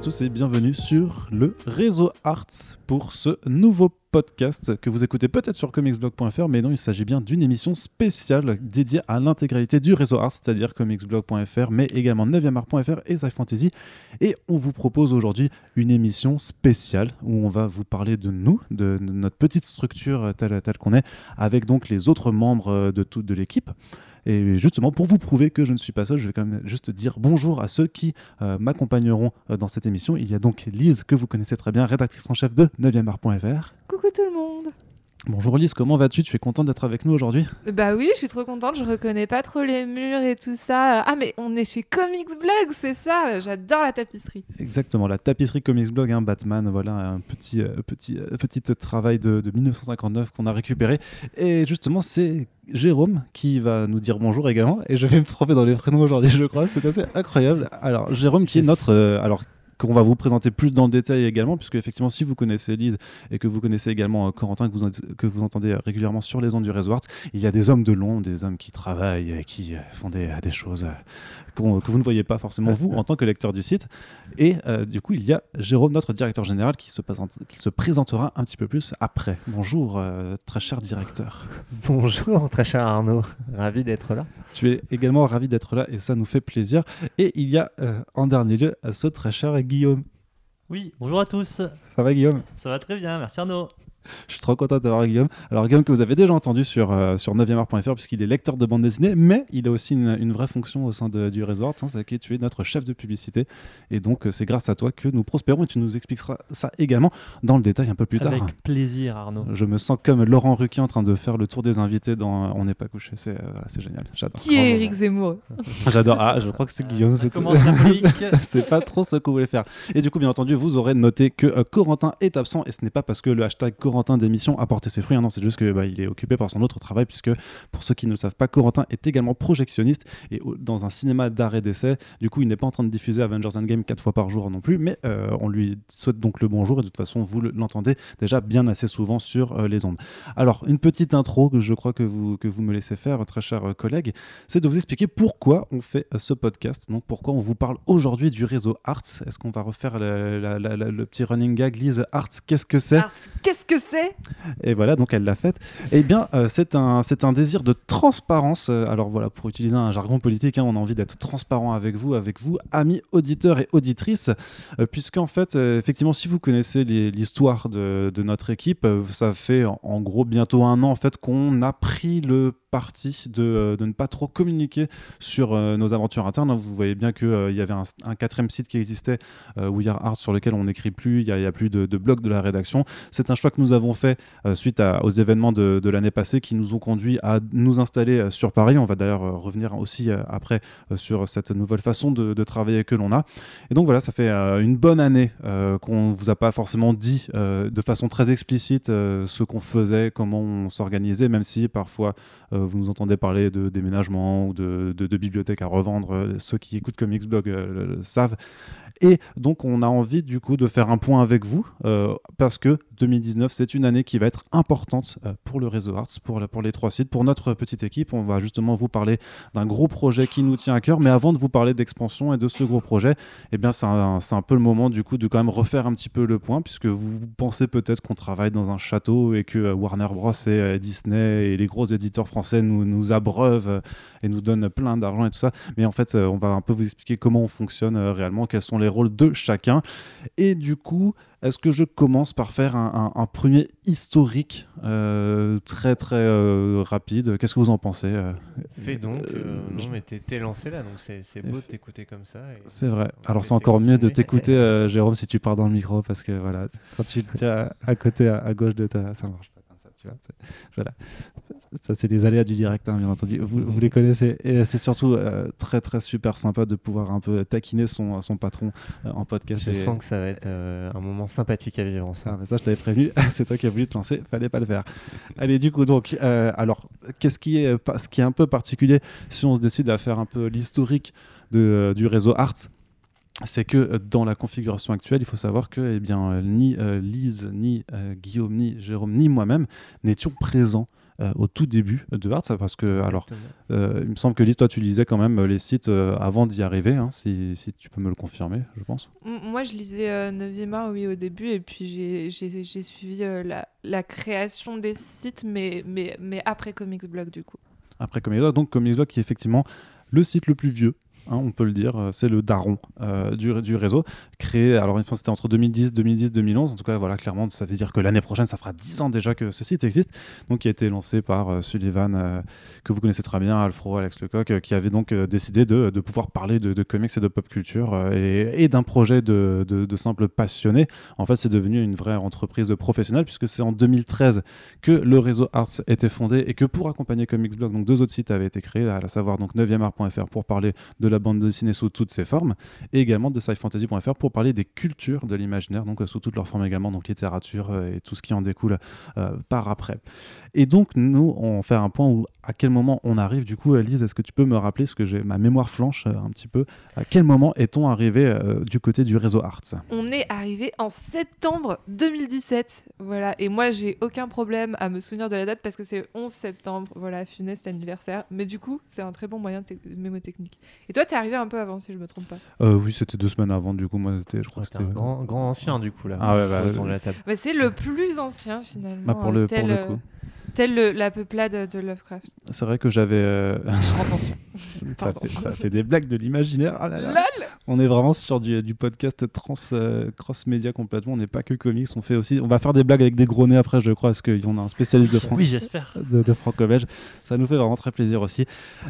et tous et bienvenue sur le réseau Arts pour ce nouveau podcast que vous écoutez peut-être sur comicsblog.fr, mais non, il s'agit bien d'une émission spéciale dédiée à l'intégralité du réseau Arts, c'est-à-dire comicsblog.fr, mais également 9art.fr et Sci Fantasy. Et on vous propose aujourd'hui une émission spéciale où on va vous parler de nous, de, notre petite structure telle, qu'on est, avec donc les autres membres de toute de l'équipe. Et justement, pour vous prouver que je ne suis pas seul, je vais quand même juste dire bonjour à ceux qui euh, m'accompagneront euh, dans cette émission. Il y a donc Lise, que vous connaissez très bien, rédactrice en chef de 9art.fr. Coucou tout le monde Bonjour Lise, comment vas-tu? Tu es contente d'être avec nous aujourd'hui? Bah oui, je suis trop contente, je reconnais pas trop les murs et tout ça. Ah mais on est chez Comics Blog, c'est ça? J'adore la tapisserie. Exactement, la tapisserie Comics Blog, hein, Batman, voilà un petit, euh, petit, euh, petit travail de, de 1959 qu'on a récupéré. Et justement, c'est Jérôme qui va nous dire bonjour également. Et je vais me tromper dans les prénoms aujourd'hui, je crois, c'est assez incroyable. Alors, Jérôme qui est notre... euh, alors, qu'on va vous présenter plus dans le détail également, puisque effectivement, si vous connaissez Lise et que vous connaissez également euh, Corentin, que vous, que vous entendez euh, régulièrement sur les ondes du Arts, il y a des hommes de l'ombre, des hommes qui travaillent, euh, qui euh, font des choses que vous ne voyez pas forcément vous en tant que lecteur du site. Et euh, du coup, il y a Jérôme, notre directeur général, qui se, présente, qui se présentera un petit peu plus après. Bonjour, euh, très cher directeur. Bonjour, très cher Arnaud. Ravi d'être là. Tu es également ravi d'être là et ça nous fait plaisir. Et il y a euh, en dernier lieu ce très cher Guillaume. Oui, bonjour à tous. Ça va Guillaume? Ça va très bien, merci Arnaud. Je suis trop content d'avoir Guillaume. Alors Guillaume que vous avez déjà entendu sur, euh, sur 9art.fr puisqu'il est lecteur de bande dessinée, mais il a aussi une, une vraie fonction au sein de- du réseau Arts, hein, c'est que tu es notre chef de publicité. Et donc euh, c'est grâce à toi que nous prospérons et tu nous expliqueras ça également dans le détail un peu plus tard. Avec plaisir Arnaud. Je me sens comme Laurent Ruquier en train de faire le tour des invités dans On n'est pas couché. C'est euh, voilà, génial. J'adore. Qui est Eric Zemmour? J'adore. Ah, je crois que c'est Guillaume. Ça c'est tout. pas trop ce que vous voulez faire. Et du coup, bien entendu, vous aurez noté que euh, Corentin est absent et ce n'est pas parce que le hashtag Corentin d'émission a porté ses fruits. hein, non, c'est juste que bah, est occupé par son autre travail puisque pour ceux qui ne savent pas, Corentin est également projectionniste et dans un cinéma d'art d'essai. Du coup, il n'est pas en train de diffuser Avengers Endgame quatre fois par jour non plus, mais euh, on lui souhaite donc le bonjour et de toute façon, vous le- l'entendez déjà bien assez souvent sur euh, les ondes. Alors, une petite intro que je crois que vous, que vous me laissez faire, très cher euh, collègue, c'est de vous expliquer pourquoi on fait ce podcast, donc pourquoi on vous parle aujourd'hui du réseau Arts. Est-ce qu'on va refaire le petit running gag Lise Arts, qu'est-ce que c'est? Arts, Qu'est-ce que Et voilà, donc elle l'a faite. Eh bien, euh, c'est un, un désir de transparence. Euh, alors voilà, pour utiliser un jargon politique, hein, on a envie d'être transparent avec vous, avec vous, amis auditeurs et auditrices, euh, puisqu'en fait, effectivement, si vous connaissez l'histoire de, notre équipe, ça fait en, en gros bientôt un an en fait qu'on a pris le parti de, euh, de ne pas trop communiquer sur euh, nos aventures internes. Vous voyez bien qu'il y avait un, quatrième site qui existait, euh, We Are Art, sur lequel on n'écrit plus, il n'y a, plus de, blog de la rédaction. C'est un choix que nous avons fait euh, suite aux événements de, de l'année passée qui nous ont conduit à nous installer euh, sur Paris. On va d'ailleurs euh, revenir aussi euh, après euh, sur cette nouvelle façon de, travailler que l'on a. Et donc voilà, ça fait euh, une bonne année euh, qu'on vous a pas forcément dit euh, de façon très explicite euh, ce qu'on faisait, comment on s'organisait, même si parfois euh, vous nous entendez parler de déménagement ou de bibliothèques à revendre. Euh, Ceux qui écoutent Comics Blog euh, le- le savent. Et donc, on a envie du coup de faire un point avec vous euh, parce que 2019, c'est une année qui va être importante euh, pour le réseau Arts, pour, pour les trois sites, pour notre petite équipe. On va justement vous parler d'un gros projet qui nous tient à cœur. Mais avant de vous parler d'expansion et de ce gros projet, eh bien, c'est un, un peu le moment du coup de quand même refaire un petit peu le point puisque vous pensez peut-être qu'on travaille dans un château et que euh, Warner Bros. et Disney et les gros éditeurs français nous, abreuvent et nous donnent plein d'argent et tout ça. Mais en fait, on va un peu vous expliquer comment on fonctionne réellement, quels sont les rôles de chacun. Et du coup, est-ce que je commence par faire un, un- un premier historique euh, très très euh, rapide? Qu'est-ce que vous en pensez euh? Fais donc. Euh, euh, non, mais t'es t'es lancé là, donc c'est c'est beau de t'écouter comme ça. et- C'est vrai. Alors c'est encore mieux de t'écouter, euh, Jérôme, si tu parles dans le micro, parce que voilà, quand tu le tiens à, à côté, à, à gauche de ta, ça marche pas tu vois. c'est- Voilà. Ça, c'est les aléas du direct, hein, bien entendu. Vous, vous les connaissez. Et c'est surtout euh, très très super sympa de pouvoir un peu taquiner son, son patron euh, en podcast. Je Et- sens que ça va être euh, un moment sympathique à vivre Ah, ensemble. mais ça, je t'avais prévenu. c'est toi qui as voulu te lancer. Fallait pas le faire. Allez, du coup, donc, alors, qu'est-ce qui est, ce qui est un peu particulier si on se décide à faire un peu l'historique du réseau Arts? C'est que euh, dans la configuration actuelle, il faut savoir que eh bien, euh, ni euh, Lise, ni euh, Guillaume, ni Jérôme, ni moi-même n'étions présents euh, au tout début de Arts, parce que alors euh, il me semble que Lise, toi tu lisais quand même les sites euh, avant d'y arriver, hein, si, si tu peux me le confirmer, je pense. Moi, je lisais euh, 9e art, oui, au début, et puis j'ai- suivi euh, la, la création des sites, mais, mais, mais après Comics Blog, du coup. Après Comics Blog, donc Comics Blog qui est effectivement le site le plus vieux. Hein, on peut le dire, euh, c'est le daron euh, du, réseau, créé, alors semble que c'était entre 2010, 2010, 2011, en tout cas voilà, clairement, ça veut dire que l'année prochaine, ça fera 10 ans déjà que ce site existe, donc qui a été lancé par euh, Sullivan, que vous connaissez très bien, Alfro, Alex Lecoq, qui avait donc décidé de, pouvoir parler de, comics et de pop culture, et, d'un projet de, simples passionnés. En fait, c'est devenu une vraie entreprise professionnelle, puisque c'est en 2013 que le réseau Arts était fondé et que pour accompagner Comics Blog, donc deux autres sites avaient été créés, à savoir donc 9eart.fr pour parler de la bande dessinée sous toutes ses formes et également de scifantasy.fr pour parler des cultures de l'imaginaire, donc euh, sous toutes leurs formes également, donc littérature euh, et tout ce qui en découle euh, par après. Et donc, nous, on fait un point où à quel moment on arrive. Du coup, Lise, est-ce que tu peux me rappeler, parce que j'ai ma mémoire flanche un petit peu, à quel moment est-on arrivé du côté du réseau Arts? On est arrivé en septembre 2017. Voilà. Et moi, j'ai aucun problème à me souvenir de la date parce que c'est le 11 septembre. Voilà, funeste anniversaire. Mais du coup, c'est un très bon moyen mémotechnique. Et toi, t'es arrivé un peu avant, si je me trompe pas. Euh, Oui, c'était deux semaines avant, du coup, moi, c'était, je crois Ouais, que C'était un grand, grand ancien du coup là. Ah ouais, bah, la table. Bah, c'est le plus ancien, finalement. Bah, pour le- euh, pour tel, le euh, coup. tel le- la peuplade de Lovecraft. C'est vrai que j'avais. euh, Attention. ça, fait, ça fait des blagues de l'imaginaire. Ah là là. Lol On est vraiment sur du, du podcast trans, euh, cross-média complètement. On n'est pas que comics. On fait aussi. On va faire des blagues avec des gros nez après, je crois, parce qu'on a un spécialiste de France. Oui, j'espère. de, de franco-belge. Ça nous fait vraiment très plaisir aussi.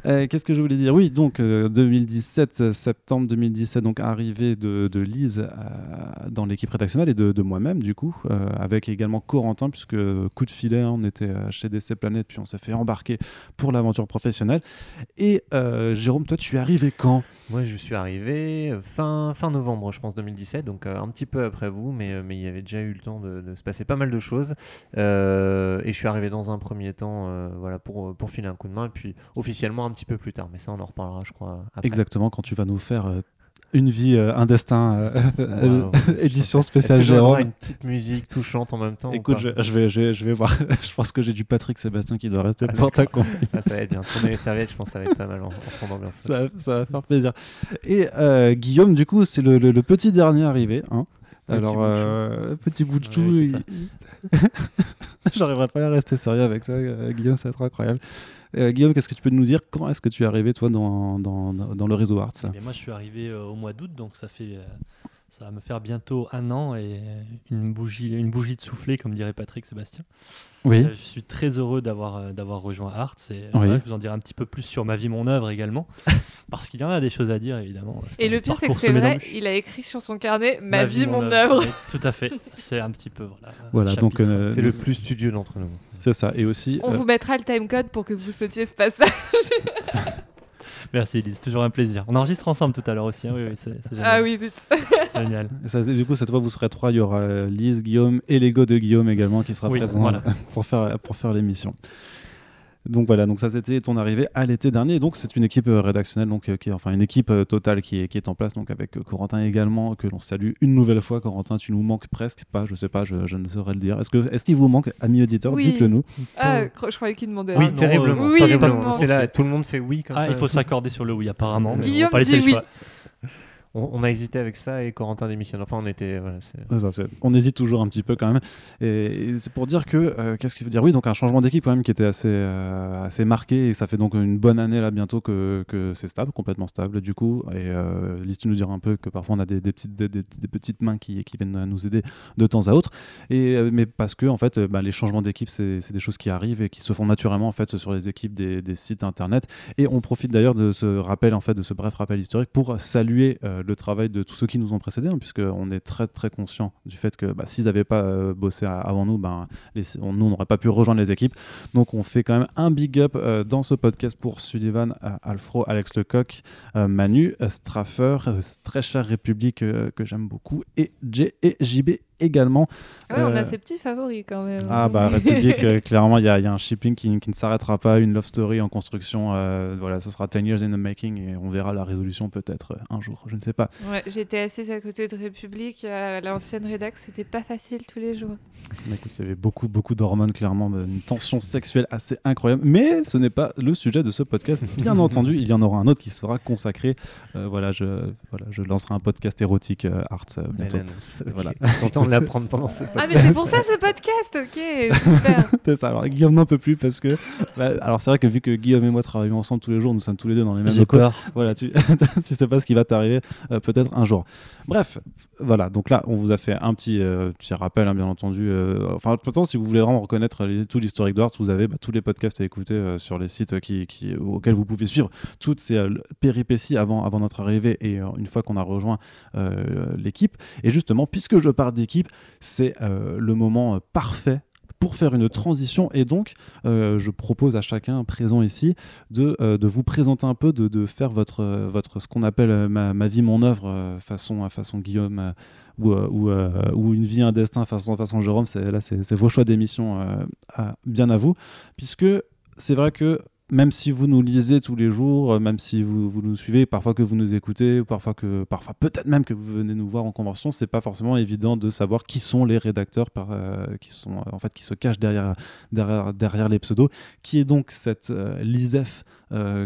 Euh, Qu'est-ce que je voulais dire? Oui, donc euh, 2017, euh, septembre 2017, donc arrivée de, de Lise dans l'équipe rédactionnelle et de, de moi-même, du coup, avec également Corentin, puisque coup de filet, hein, on était chez DC Planète, puis on s'est fait embarquer pour l'aventure professionnelle. Et Jérôme, toi, tu es arrivé quand? Moi, je suis arrivé euh, fin, fin novembre, je pense, 2017, donc euh, un petit peu après vous, mais, euh, mais il y avait déjà eu le temps de, se passer pas mal de choses. Et je suis arrivé dans un premier temps voilà, pour, pour filer un coup de main, et puis officiellement un petit peu plus tard, mais ça, on en reparlera, je crois, après. Exactement, quand tu vas nous faire une vie, euh, un destin, euh, Wow. édition spéciale Jérôme. une petite musique touchante en même temps ou Écoute, je, je vais, je, vais, je vais voir. je pense que j'ai du Patrick Sébastien qui doit rester pour ta. Ah, ça va être bien. Tourner les serviettes, je pense que ça va être pas mal en, fond d'ambiance. ça, ça va faire plaisir. Et euh, Guillaume, du coup, c'est le, le- le petit dernier arrivé. Hein. Alors, petit bout de chou. euh, petit bout de Ouais, chou. il- J'arriverai pas à rester sérieux avec toi, euh, Guillaume, ça va être incroyable. Euh, Guillaume, qu'est-ce que tu peux nous dire? Quand est-ce que tu es arrivé, toi, dans, dans, dans le réseau Arts? Eh bien, moi, je suis arrivé euh, au mois d'août, donc ça fait, euh, ça va me faire bientôt un an et une bougie, une bougie de soufflé, comme dirait Patrick Sébastien. Oui. Euh, je suis très heureux d'avoir euh, d'avoir rejoint Arts et euh, Oui. voilà, je vous en dirai un petit peu plus sur ma vie, mon œuvre également, parce qu'il y en a des choses à dire évidemment. C'est Et le pire, c'est que c'est vrai, il a écrit sur son carnet Ma, vie, mon œuvre. Oui, tout à fait. C'est un petit peu voilà. Voilà, donc, chapitre. euh, C'est le plus studieux d'entre nous. C'est ça. Et aussi. On euh, vous mettra le timecode pour que vous sautiez ce passage. Merci Elise, toujours un plaisir. On enregistre ensemble tout à l'heure aussi. hein, Oui, oui, c'est c'est génial. ah oui, zut. Génial. ça, du coup, cette fois, vous serez trois. Il y aura euh, Lise, Guillaume et l'ego de Guillaume également qui sera Oui, présent voilà. pour faire, pour faire l'émission. Donc voilà, donc ça c'était ton arrivée à l'été dernier. Et donc c'est une équipe euh, rédactionnelle, donc euh, qui est, enfin une équipe euh, totale qui est, qui est en place, donc avec Corentin également que l'on salue une nouvelle fois. Corentin, tu nous manques presque, pas, je sais pas, je, je ne saurais le dire. Est-ce que est-ce qu'il vous manque, amis auditeurs? Oui. Dites-le nous. Ah, je croyais qu'il demandait. Oui, non, terriblement. euh, oui, terriblement. C'est là, tout le monde fait oui comme Ah, ça. il faut s'accorder sur le oui apparemment. mais on va Guillaume pas laisser dit le choix. On, a hésité avec ça et Corentin démissionne. Enfin, on était. On hésite toujours un petit peu quand même. Et, c'est pour dire que, euh, qu'est-ce qu'il veut dire? Oui, donc un changement d'équipe quand même qui était assez, euh, assez marqué. Et ça fait donc une bonne année là bientôt que, que c'est stable, complètement stable du coup. Et euh, tu nous diras un peu que parfois on a des, petites, des, petites mains qui, qui viennent nous aider de temps à autre. Et, euh, mais parce que en fait, bah, les changements d'équipe, c'est des choses qui arrivent et qui se font naturellement en fait sur les équipes des, sites internet. Et on profite d'ailleurs de ce rappel, en fait, de ce bref rappel historique pour saluer le travail de tous ceux qui nous ont précédés, hein, puisqu'on est très très conscient du fait que bah, s'ils n'avaient pas euh, bossé avant nous, ben, on- nous n'aurait pas pu rejoindre les équipes. Donc on fait quand même un big up euh, dans ce podcast pour Sullivan, euh, Alfro, Alex Lecoq, Manu, Straffer, très chère République que j'aime beaucoup, et J et également. Ouais, on Euh, a ses petits favoris quand même. Ah bah République, euh, clairement, il y, a il y a un shipping qui, qui ne s'arrêtera pas, une love story en construction. euh, voilà, ce sera 10 years in the making et on verra la résolution peut-être euh, un jour, je ne sais pas. Ouais, J'étais assise à côté de République à l'ancienne rédac, c'était pas facile tous les jours. Mais écoute, il y avait beaucoup, beaucoup d'hormones, clairement, euh, une tension sexuelle assez incroyable. Mais ce n'est pas le sujet de ce podcast. Bien entendu, il y en aura un autre qui sera consacré. euh, voilà, je, voilà, je lancerai un podcast érotique euh, art euh, bientôt. Belle annonce. Ok. Voilà. L'apprendre pendant ce Ah mais c'est pour ça ce podcast, ok, super. C'est ça. Alors Guillaume n'en peut plus parce que, bah, alors c'est vrai que vu que Guillaume et moi travaillons ensemble tous les jours, nous sommes tous les deux dans les mêmes peur. Voilà, tu, tu sais pas ce qui va t'arriver euh, peut-être un jour. Bref, voilà. Donc là, on vous a fait un petit, euh, petit rappel, hein, bien entendu. euh, enfin, de toute façon, si vous voulez vraiment reconnaître les- tout l'historique d'Art, vous avez bah, tous les podcasts à écouter euh, sur les sites qui, qui- auxquels vous pouvez suivre toutes ces euh, péripéties avant, avant notre arrivée et euh, une fois qu'on a rejoint euh, l'équipe. Et justement, puisque je parle d'équipe, c'est euh, le moment euh, parfait pour faire une transition et donc euh, je propose à chacun présent ici de, de vous présenter un peu, de, de faire votre, votre, ce qu'on appelle ma, ma vie, mon œuvre, façon, façon Guillaume, ou, ou, une vie, un destin, façon, façon Jérôme. C'est, là, c'est, vos choix d'émission, bien à vous. Puisque c'est vrai que même si vous nous lisez tous les jours, euh, même si vous, vous nous suivez, parfois que vous nous écoutez, ou parfois que, parfois peut-être même que vous venez nous voir en convention, c'est pas forcément évident de savoir qui sont les rédacteurs euh, qui sont euh, en fait qui se cachent derrière derrière, derrière les pseudos. Qui est donc cette Lisef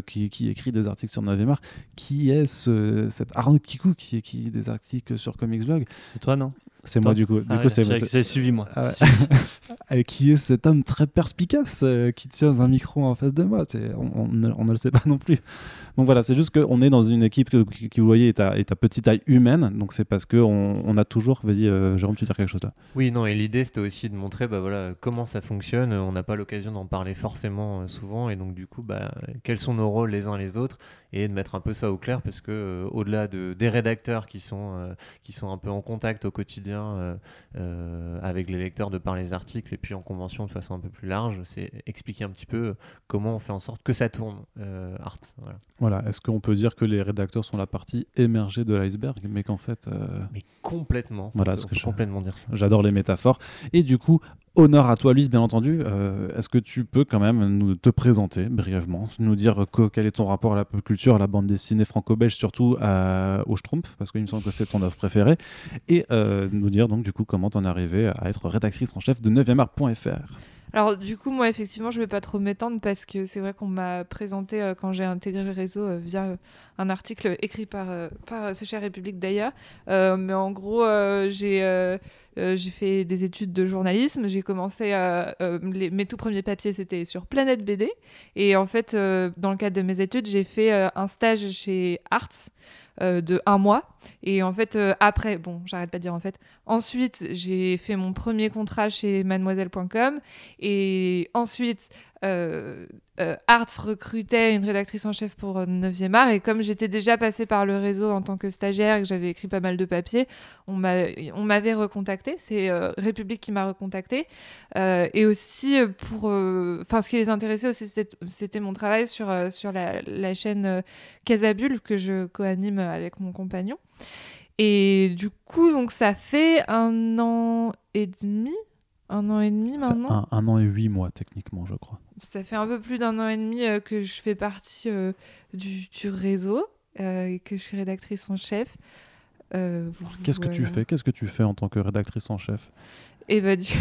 qui, écrit des articles sur 9 art Qui est ce, cet Arnaud Kikou qui écrit des articles sur Comics Blog? C'est toi, non? C'est moi du coup. Du Ah coup, ouais, c'est suivi moi. Ah ouais. Euh, qui est cet homme très perspicace euh, qui tient un micro en face de moi. C'est- On, on ne- on ne le sait pas non plus. Donc voilà, c'est juste qu'on est dans une équipe qui, vous voyez, est à, petite taille humaine. Donc c'est parce qu'on on a toujours. Vas-y, euh, Jérôme, tu veux dire quelque chose là? Oui, non, et l'idée c'était aussi de montrer bah, voilà, comment ça fonctionne. On n'a pas l'occasion d'en parler forcément euh, souvent, et donc du coup, bah, quels sont nos rôles les uns les autres, et de mettre un peu ça au clair, parce que euh, au-delà de, des rédacteurs qui sont, qui sont un peu en contact au quotidien avec les lecteurs de par les articles, et puis en convention de façon un peu plus large, c'est expliquer un petit peu comment on fait en sorte que ça tourne, Art. Voilà, est-ce qu'on peut dire que les rédacteurs sont la partie émergée de l'iceberg, mais qu'en fait. euh, Mais complètement, Voilà ce que je- complètement dire ça. J'adore les métaphores. Et du coup, honneur à toi, Luis, bien entendu. Euh, Est-ce que tu peux quand même nous te présenter brièvement, nous dire que- quel est ton rapport à la pop culture, à la bande dessinée franco-belge, surtout à, au Schtroumpf, parce qu'il me semble que c'est ton œuvre préférée, et euh, nous dire donc du coup comment t'en es arrivé à être rédactrice en chef de 9art.fr. Alors du coup, moi effectivement, je vais pas trop m'étendre parce que c'est vrai qu'on m'a présenté euh, quand j'ai intégré le réseau euh, via euh, un article écrit par, euh, par euh, ce cher République d'ailleurs. Euh, mais en gros, j'ai j'ai fait des études de journalisme. J'ai commencé mes tout premiers papiers, c'était sur Planète BD. Et en fait, dans le cadre de mes études, j'ai fait un stage chez Arts. de un mois et en fait après bon j'arrête pas de dire en fait ensuite j'ai fait mon premier contrat chez mademoiselle.com et ensuite, euh, euh, Arts recrutait une rédactrice en chef pour 9e art. Et comme j'étais déjà passée par le réseau en tant que stagiaire et que j'avais écrit pas mal de papiers, on m'a- on m'avait recontacté. C'est euh, République qui m'a recontacté. Euh, et aussi, euh, pour. euh, Enfin, ce qui les intéressait aussi, c'était mon travail sur, euh, sur la, chaîne euh, Casabule que je co-anime avec mon compagnon. Et du coup, donc ça fait un an et demi. Un an et demi maintenant. Un, un an et huit mois, techniquement, je crois. Ça fait un peu plus d'un an et demi euh, que je fais partie euh, du, du réseau euh, et que je suis rédactrice en chef. Euh, Qu'est-ce que tu fais? Qu'est-ce que tu fais en tant que rédactrice en chef? Et bah, du...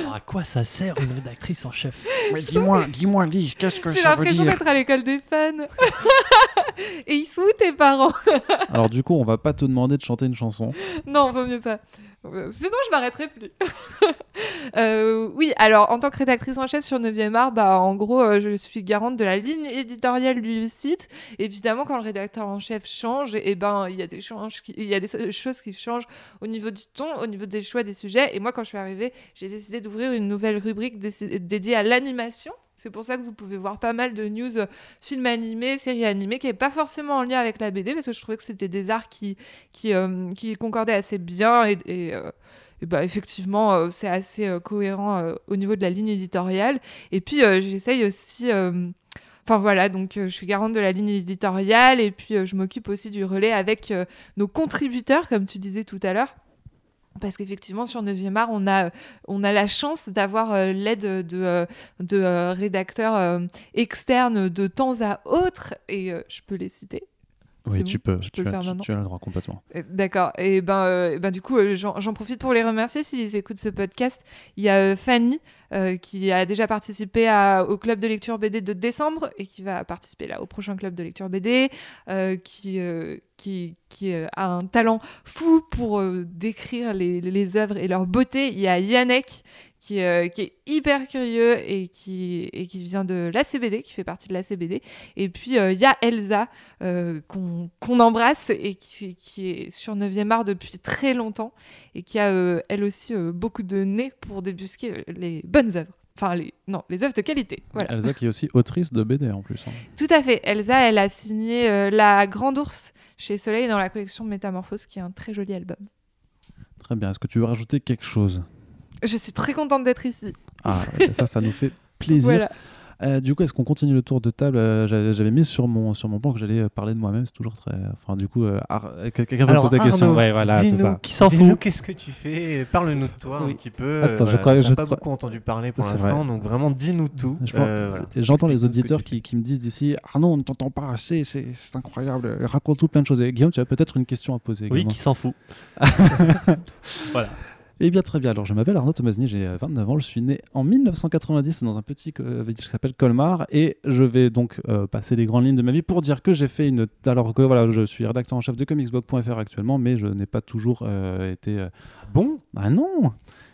Alors, à quoi ça sert une rédactrice en chef? Mais dis-moi, dis-moi, Lise, qu'est-ce que j'ai ça veut l'impression dire? d'être à l'école des fans. et ils sont où tes parents? Alors du coup, on va pas te demander de chanter une chanson. Non, vaut mieux pas. Euh, Sinon, je m'arrêterai plus. Euh, oui, alors en tant que rédactrice en chef sur 9e art, bah, en gros, euh, je suis garante de la ligne éditoriale du site. Évidemment, quand le rédacteur en chef change, et ben, il y a des, il y a des choses qui changent au niveau du ton, au niveau des choix des sujets. Et moi, quand je suis arrivée, j'ai décidé d'ouvrir une nouvelle rubrique dédiée à l'animation. C'est pour ça que vous pouvez voir pas mal de news euh, films animés, séries animées, qui n'est pas forcément en lien avec la BD, parce que je trouvais que c'était des arts qui, euh, concordaient assez bien. Et, euh, bah, effectivement, c'est assez cohérent au niveau de la ligne éditoriale. Et puis, j'essaye aussi. Enfin voilà, donc je suis garante de la ligne éditoriale et puis je m'occupe aussi du relais avec nos contributeurs, comme tu disais tout à l'heure. Parce qu'effectivement, sur 9e art, on a, on a la chance d'avoir euh, l'aide de, euh, de euh, rédacteurs euh, externes de temps à autre, et je peux les citer. Oui, tu bon peux. Je peux tu, le as, faire tu- tu as le droit complètement. Euh, D'accord. Et ben, euh, ben du coup, j'en profite pour les remercier s'ils écoutent ce podcast. Il y a Fanny euh, qui a déjà participé au club de lecture BD de décembre et qui va participer là au prochain club de lecture BD, euh, qui euh, qui, qui a un talent fou pour décrire les, les œuvres et leur beauté. Il y a Yannick qui, qui est hyper curieux et qui, et qui vient de l'ACBD, qui fait partie de l'ACBD. Et puis, il y a Elsa, euh, qu'on embrasse et qui, qui est sur 9e art depuis très longtemps et qui a, elle aussi, beaucoup de nez pour débusquer les œuvres. Enfin, les, non, les œuvres de qualité. Voilà. Elsa qui est aussi autrice de BD en plus. hein. Tout à fait. Elsa, elle a signé euh, La Grande Ours chez Soleil dans la collection Métamorphose, qui est un très joli album. Très bien. Est-ce que tu veux rajouter quelque chose? Je suis très contente d'être ici. Ah, ça, ça nous fait plaisir. Voilà. Euh, du coup, est-ce qu'on continue le tour de table? Euh, J'avais mis sur mon, sur mon plan que j'allais euh, parler de moi-même. C'est toujours très. Enfin, du coup, Ar- quelqu'un veut Alors, poser la question? Arnaud, Ouais, voilà, c'est dis-nous, ça. Qui s'en dis-nous fout Qu'est-ce que tu fais? Parle-nous de toi Oui. un petit peu. Attends, je voilà, crois- t'as je pas crois- beaucoup entendu parler pour C'est l'instant, vrai. donc vraiment dis-nous tout. Je Euh, voilà. J'entends les que auditeurs qui, qui me disent d'ici Ah non, on ne t'entend pas assez, c'est c'est incroyable. Raconte tout plein de choses. Et Guillaume, tu as peut-être une question à poser Oui, qui s'en fout. voilà. Eh bien, très bien. Alors, je m'appelle Arnaud Tomasny, j'ai euh, 29 ans. Je suis né en 1990 dans un petit euh, village qui s'appelle Colmar. Et je vais donc euh, passer les grandes lignes de ma vie pour dire que j'ai fait une. Alors que voilà, je suis rédacteur en chef de comicsblog.fr actuellement, mais je n'ai pas toujours euh, été. euh, Bon, Ah non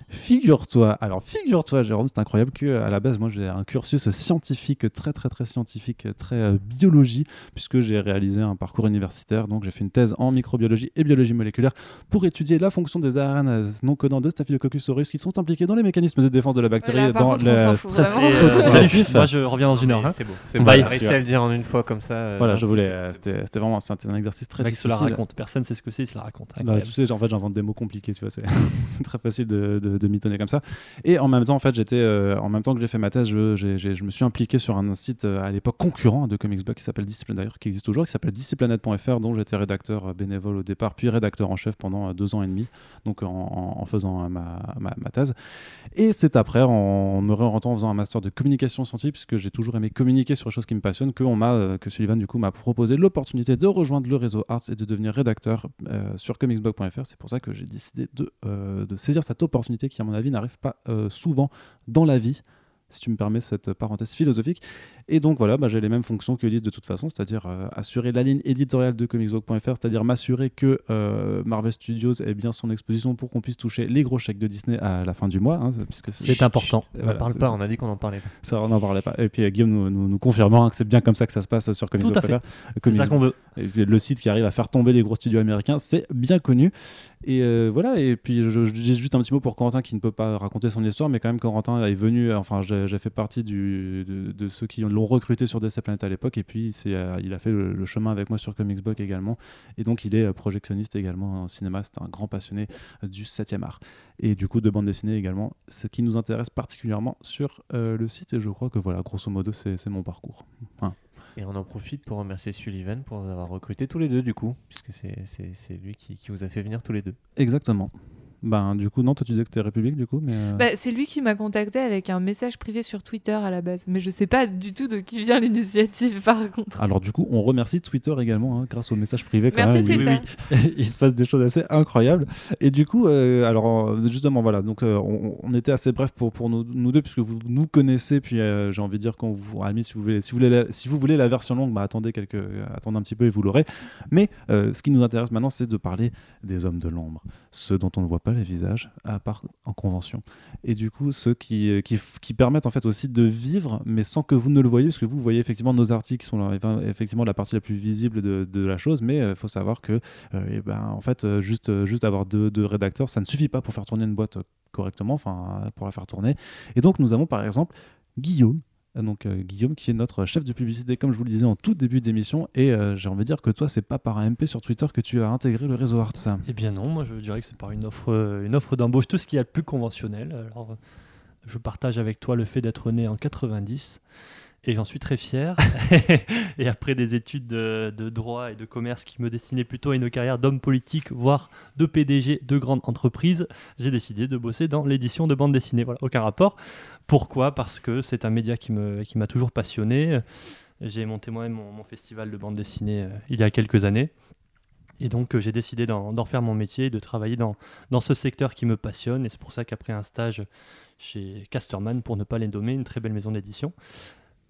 Figure-toi, alors figure-toi Jérôme, c'est incroyable que à la base moi j'ai un cursus scientifique très très très scientifique, très euh, biologie puisque j'ai réalisé un parcours universitaire donc j'ai fait une thèse en microbiologie et biologie moléculaire pour étudier la fonction des ARN non codants de Staphylococcus aureus qui sont impliqués dans les mécanismes de défense de la bactérie par dans contre, on le stress euh, moi, je reviens dans une heure. hein. c'est beau. C'est bon, réussi à le dire en une fois comme ça. euh, Voilà, je voulais, euh, c'était vraiment un exercice très se la difficile. raconte. Personne sait ce que c'est, il se la raconte. Bah, tu sais, en fait, j'invente des mots compliqués, tu vois, c'est c'est très facile de, de, de mitonner comme ça. Et en même temps, en fait, j'étais, euh, en même temps que j'ai fait ma thèse, je, je me suis impliqué sur un site euh, à l'époque concurrent de Comicsblog qui s'appelle Discipline, d'ailleurs, qui existe toujours, qui s'appelle disciplanet.fr, dont j'étais rédacteur euh, bénévole au départ, puis rédacteur en chef pendant deux ans et demi, donc en, faisant ma, ma, ma thèse. Et c'est après, en me réorientant en faisant un master de communication scientifique, puisque j'ai toujours aimé communiquer sur les choses qui me passionnent, que, on m'a, que Sullivan, du coup, m'a proposé l'opportunité de rejoindre le réseau Arts et de devenir rédacteur sur comicsblog.fr. C'est pour ça que j'ai décidé de, de saisir cette opportunité qui, à mon avis, n'arrive pas euh, souvent dans la vie si tu me permets cette parenthèse philosophique. Et donc voilà, bah, j'ai les mêmes fonctions que Elise de toute façon, c'est-à-dire euh, assurer la ligne éditoriale de comicsblog.fr, c'est-à-dire m'assurer que euh, Marvel Studios ait bien son exposition pour qu'on puisse toucher les gros chèques de Disney à la fin du mois. hein, puisque C'est important. On Voilà, n'en parle pas, on a dit qu'on en parlait pas. Ça, on n'en parlait pas. Et puis euh, Guillaume nous, nous, nous confirmant hein, que c'est bien comme ça que ça se passe sur Tout à comicsblog.fr. C'est ça qu'on veut. et puis, le site qui arrive à faire tomber les gros studios américains, c'est bien connu. Et voilà, et puis dis juste un petit mot pour Corentin qui ne peut pas raconter son histoire, mais quand même Corentin est venu, enfin j'ai j'ai fait partie du, de, de ceux qui l'ont recruté sur DC Planet à l'époque, et puis euh, il a fait le, le chemin avec moi sur Comicsbook également, et donc il est euh, projectionniste également en cinéma, c'est un grand passionné euh, du 7e art, et du coup de bande dessinée également, ce qui nous intéresse particulièrement sur le site, et je crois que voilà, grosso modo c'est mon parcours. Et on en profite pour remercier Sullivan pour nous avoir recrutés tous les deux, du coup, puisque c'est- lui qui, qui vous a fait venir tous les deux. Exactement. Ben, du coup, non, toi tu disais que c'était République, du coup, mais. euh, Bah, c'est lui qui m'a contacté avec un message privé sur Twitter à la base. Mais je sais pas du tout de qui vient l'initiative par contre. Alors du coup, on remercie Twitter également, hein, grâce aux messages privés. Quand Merci même, Twitter. il, il se passe des choses assez incroyables. Et du coup, euh, alors euh, justement, voilà, donc euh, on, on était assez bref pour, pour nous, nous deux, puisque vous nous connaissez, puis j'ai envie de dire qu'on vous, si vous voulez, si vous voulez, la, si vous voulez la version longue, bah, attendez quelques, attendez un petit peu et vous l'aurez. Mais ce qui nous intéresse maintenant, c'est de parler des hommes de l'ombre, ceux dont on ne voit pas les visages, à part en convention. Et du coup, ceux qui, euh, qui, permettent en fait aussi de vivre, mais sans que vous ne le voyez, parce que vous voyez effectivement nos articles qui sont effectivement la partie la plus visible de, la chose, mais il faut savoir que, euh, eh ben, en fait, euh, juste, euh, juste avoir deux, deux rédacteurs, ça ne suffit pas pour faire tourner une boîte euh, correctement, enfin, euh, pour la faire tourner. Et donc, nous avons par exemple Guillaume. Euh, Donc euh, Guillaume qui est notre chef de publicité comme je vous le disais en tout début d'émission et euh, j'ai envie de dire que toi c'est pas par un MP sur Twitter que tu as intégré le réseau Arts. Eh bien non, moi je dirais que c'est par une offre, d'embauche, tout ce qu'il y a plus conventionnel. Alors, je partage avec toi le fait d'être né en 90 et j'en suis très fier. et après des études de, de droit et de commerce qui me destinaient plutôt à une carrière d'homme politique, voire de PDG de grandes entreprises, j'ai décidé de bosser dans l'édition de bande dessinée. Voilà, aucun rapport. Pourquoi? Parce que c'est un média qui me- qui m'a toujours passionné. J'ai monté moi-même mon, mon festival de bande dessinée euh, il y a quelques années. Et donc euh, j'ai décidé d'en d'en faire mon métier, et de travailler dans, dans ce secteur qui me passionne. Et c'est pour ça qu'après un stage chez Casterman, pour ne pas les nommer, une très belle maison d'édition.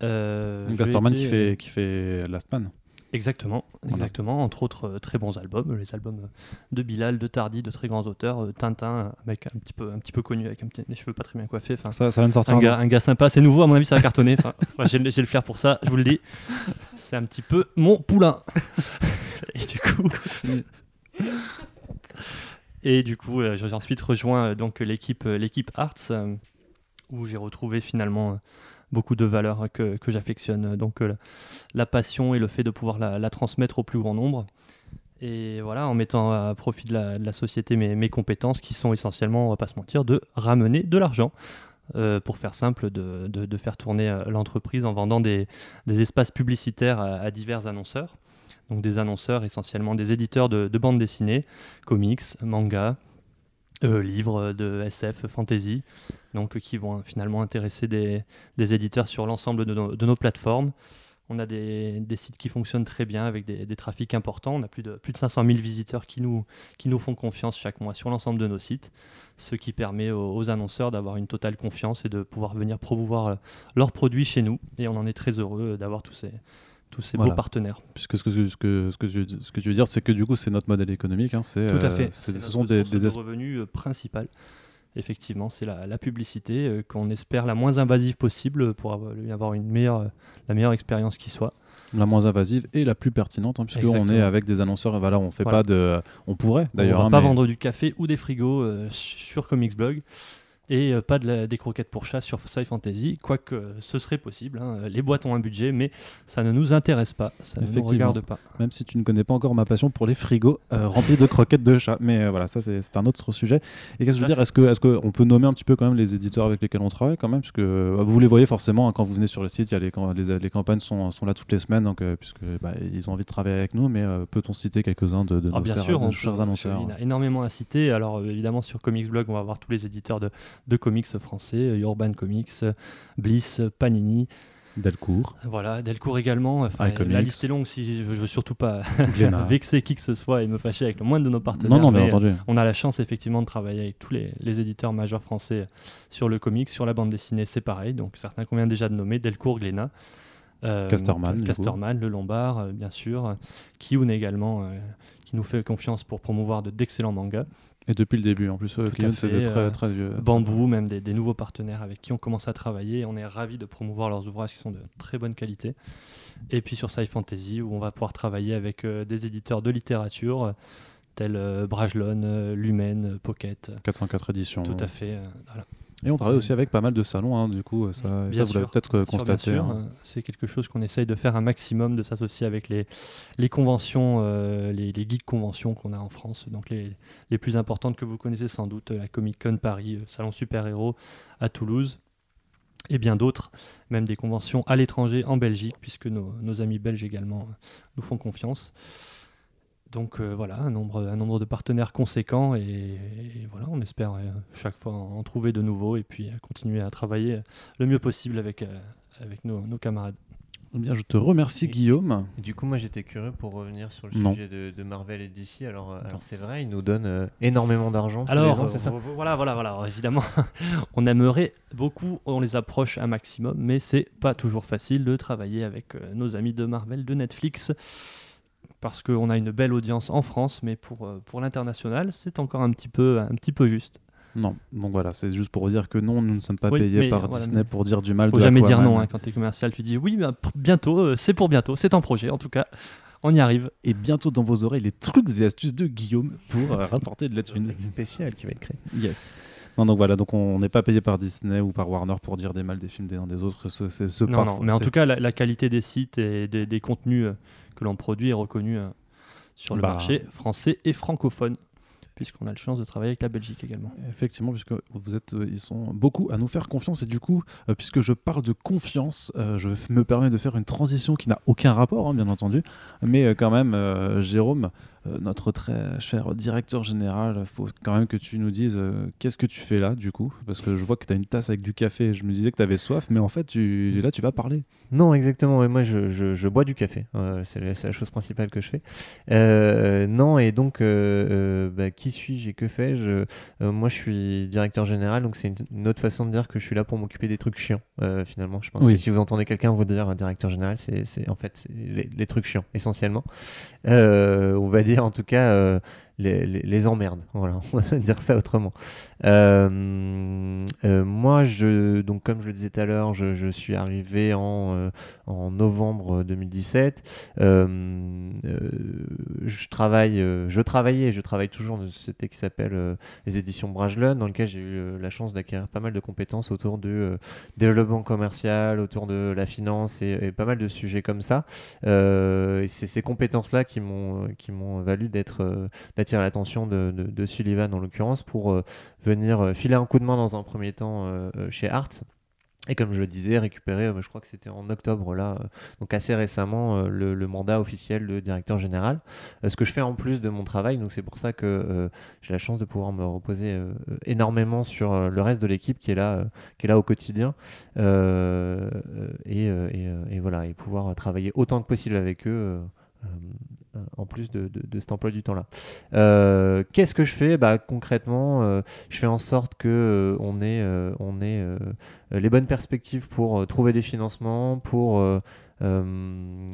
Euh, j'ai Gasterman été, qui euh, fait, qui fait Last Man. Exactement, Voilà. exactement. Entre autres, euh, très bons albums, les albums euh, de Bilal, de Tardy, de très grands auteurs, euh, Tintin, euh, mec un petit peu, un petit peu connu avec un petit, des cheveux pas très bien coiffés. Enfin, Ça, ça vient de sortir. un un gars, un gars sympa, c'est nouveau à mon avis, ça va cartonner. Enfin, j'ai, le- flair pour ça, je vous le dis. C'est un petit peu mon poulain. Et du coup, et du coup, euh, j'ai ensuite rejoint euh, donc l'équipe, euh, l'équipe Arts, euh, où j'ai retrouvé finalement euh, beaucoup de valeurs que, que j'affectionne. Donc euh, la, passion et le fait de pouvoir la, transmettre au plus grand nombre. Et voilà, en mettant à profit de la, société mes, mes compétences qui sont essentiellement, on va pas se mentir, de ramener de l'argent. Euh, pour faire simple, de, de- faire tourner euh, l'entreprise en vendant des, des espaces publicitaires à, divers annonceurs. Donc des annonceurs essentiellement des éditeurs de, de bandes dessinées, comics, mangas, livres de SF, fantasy, donc euh, qui vont euh, finalement intéresser des, des éditeurs sur l'ensemble de, nos- de nos plateformes. On a des, des sites qui fonctionnent très bien avec des, des trafics importants. On a plus de, plus de 500 000 visiteurs qui nous, qui nous font confiance chaque mois sur l'ensemble de nos sites, ce qui permet aux, aux annonceurs d'avoir une totale confiance et de pouvoir venir promouvoir euh, leurs produits chez nous. Et on en est très heureux d'avoir tous ces, tous ces Voilà. beaux partenaires. Puisque ce que, ce, que, ce, que je, ce que tu veux dire, c'est que du coup, c'est notre modèle économique. hein, c'est, Tout à fait. c'est- C'est ce sont des, de revenus euh, principale. Effectivement, c'est la, la publicité euh, qu'on espère la moins invasive possible pour avoir, une meilleure, euh, la meilleure expérience qui soit. la moins invasive et la plus pertinente, hein, puisqu'on est avec des annonceurs. Voilà, on fait Voilà. pas de. On pourrait d'ailleurs. on va hein, pas mais- vendre du café ou des frigos euh, sur Comics Blog et euh, pas de la- des croquettes pour chat sur Sci Fantasy, quoique euh, ce serait possible. hein. Les boîtes ont un budget, mais ça ne nous intéresse pas, ça ne nous regarde pas. Même si tu ne connais pas encore ma passion pour les frigos euh, remplis de croquettes de chat. Mais euh, voilà, ça c'est un autre sujet. Et qu'est-ce que je veux dire? Est-ce que est-ce qu'on peut nommer un petit peu quand même les éditeurs avec lesquels on travaille quand même? Puisque euh, vous les voyez forcément hein, quand vous venez sur le site, il y a les, les, les campagnes sont, sont là toutes les semaines, donc, puisque bah, ils ont envie de travailler avec nous. Mais peut-on citer quelques-uns de, de Ah, nos, bien chers- sûr, de nos on chers annonceurs? Il y en a énormément à citer. Alors évidemment sur Comics Blog, on va voir tous les éditeurs de, de comics français, euh, Urban Comics, Bliss, Panini, Delcourt, voilà, Delcourt également. Enfin, la liste est longue. Si je, veux surtout pas vexer qui que ce soit et me fâcher avec le moindre de nos partenaires. non, non, bien mais, entendu. On a la chance effectivement de travailler avec tous les, les éditeurs majeurs français sur le comics, sur la bande dessinée, c'est pareil. Donc certains qu'on vient déjà de nommer, Delcourt, Glénat, euh, Casterman. Casterman, Le Lombard, euh, bien sûr, Kiyun également, euh, qui nous fait confiance pour promouvoir de- d'excellents mangas. Et depuis le début, en plus, euh, c'est de très, euh, très vieux. Bambou, même des, des nouveaux partenaires avec qui on commence à travailler. On est ravis de promouvoir leurs ouvrages qui sont de très bonne qualité. Et puis sur Sci Fantasy, où on va pouvoir travailler avec euh, des éditeurs de littérature, tels Brajlon, Lumen, Pocket. 404 éditions. Tout à fait. voilà. Et on travaille aussi avec pas mal de salons, hein, du coup, ça, Bien ça vous l'avez peut-être euh, constaté. hein. euh, c'est quelque chose qu'on essaye de faire un maximum, de s'associer avec les, les conventions, euh, les, les geeks conventions qu'on a en France, donc les, les plus importantes que vous connaissez sans doute, euh, la Comic Con Paris, euh, Salon Super Héros à Toulouse, et bien d'autres, même des conventions à l'étranger en Belgique, puisque nos, nos amis belges également euh, nous font confiance. Donc euh, voilà, un nombre, un nombre de partenaires conséquents et, et voilà, on espère euh, chaque fois en, en trouver de nouveaux et puis euh, continuer à travailler le mieux possible avec, euh, avec nos, nos camarades. Eh bien, je te remercie, Et- Guillaume. Et du coup, moi j'étais curieux pour revenir sur le Non. sujet de, de Marvel et DC. Alors, alors c'est vrai, ils nous donnent euh, énormément d'argent. tous les Alors, ans, c'est ça voilà, voilà, voilà. Alors, évidemment, on aimerait beaucoup, on les approche un maximum, mais c'est pas toujours facile de travailler avec euh, nos amis de Marvel, de Netflix, parce qu'on a une belle audience en France, mais pour, euh, pour l'international, c'est encore un petit peu, un petit peu juste. Non, donc voilà, c'est juste pour dire que non, nous ne sommes pas Oui, payés par voilà, Disney pour dire du mal Faut de jamais dire non hein, quand tu es commercial. Tu dis oui, mais p- bientôt, euh, c'est pour bientôt, c'est un projet en tout cas. On y arrive. Et bientôt dans vos oreilles, les trucs et astuces de Guillaume pour euh, rapporter de la thune. Mec spécial qui va être créé. Yes. Non, donc voilà, donc on n'est pas payé par Disney ou par Warner pour dire des mal des films des uns des autres. Ce, ce Non, non, mais en tout cas, la, la qualité des sites et des, des contenus euh, que l'on produit est reconnue euh, sur le Bah. marché français et francophone. puisqu'on a la chance de travailler avec la Belgique également. Effectivement, puisque vous êtes, euh, ils sont beaucoup à nous faire confiance et du coup, euh, puisque je parle de confiance, euh, je me permets de faire une transition qui n'a aucun rapport, hein, bien entendu, mais euh, quand même, Jérôme, notre très cher directeur général, faut quand même que tu nous dises euh, qu'est-ce que tu fais là, du coup, parce que je vois que tu as une tasse avec du café. Je me disais que tu avais soif, mais en fait, tu, là, tu vas parler. Non, exactement. Et moi, je, je- je bois du café. Euh, c'est la, c'est la chose principale que je fais. Euh, non, et donc, euh, euh, bah, qui suis-je et que fais-je? Euh, Moi, je suis directeur général, donc c'est une, une autre façon de dire que je suis là pour m'occuper des trucs chiants, euh, finalement. Je pense Oui. que si vous entendez quelqu'un vous dire euh, directeur général, c'est c'est- en fait les, les trucs chiants, essentiellement. Euh, on va dire, en tout cas, euh, les, les- emmerdes. Voilà, on va dire ça autrement. Euh, euh, moi, je, donc, comme je le disais tout à l'heure, je, je suis arrivé en, euh, en novembre 2017. Euh, euh, je travaille, je travaillais, je travaille toujours dans une société qui s'appelle les éditions Brajlon, dans lequel j'ai eu la chance d'acquérir pas mal de compétences autour du développement commercial, autour de la finance et, et pas mal de sujets comme ça. C'est ces compétences-là qui m'ont valu d'être d'attirer l'attention de, Sullivan en l'occurrence pour euh, venir euh, filer un coup de main dans un premier temps euh, chez Arts. Et comme je le disais, récupérer, je crois que c'était en octobre là, donc assez récemment, le, mandat officiel de directeur général. Ce que je fais en plus de mon travail, donc c'est pour ça que j'ai la chance de pouvoir me reposer énormément sur le reste de l'équipe qui est là, qui est là au quotidien, et voilà, et pouvoir travailler autant que possible avec eux. Euh, euh, en plus de, cet emploi du temps là. Euh, Qu'est-ce que je fais bah, Concrètement, je fais en sorte euh, on ait, les bonnes perspectives pour trouver des financements, pour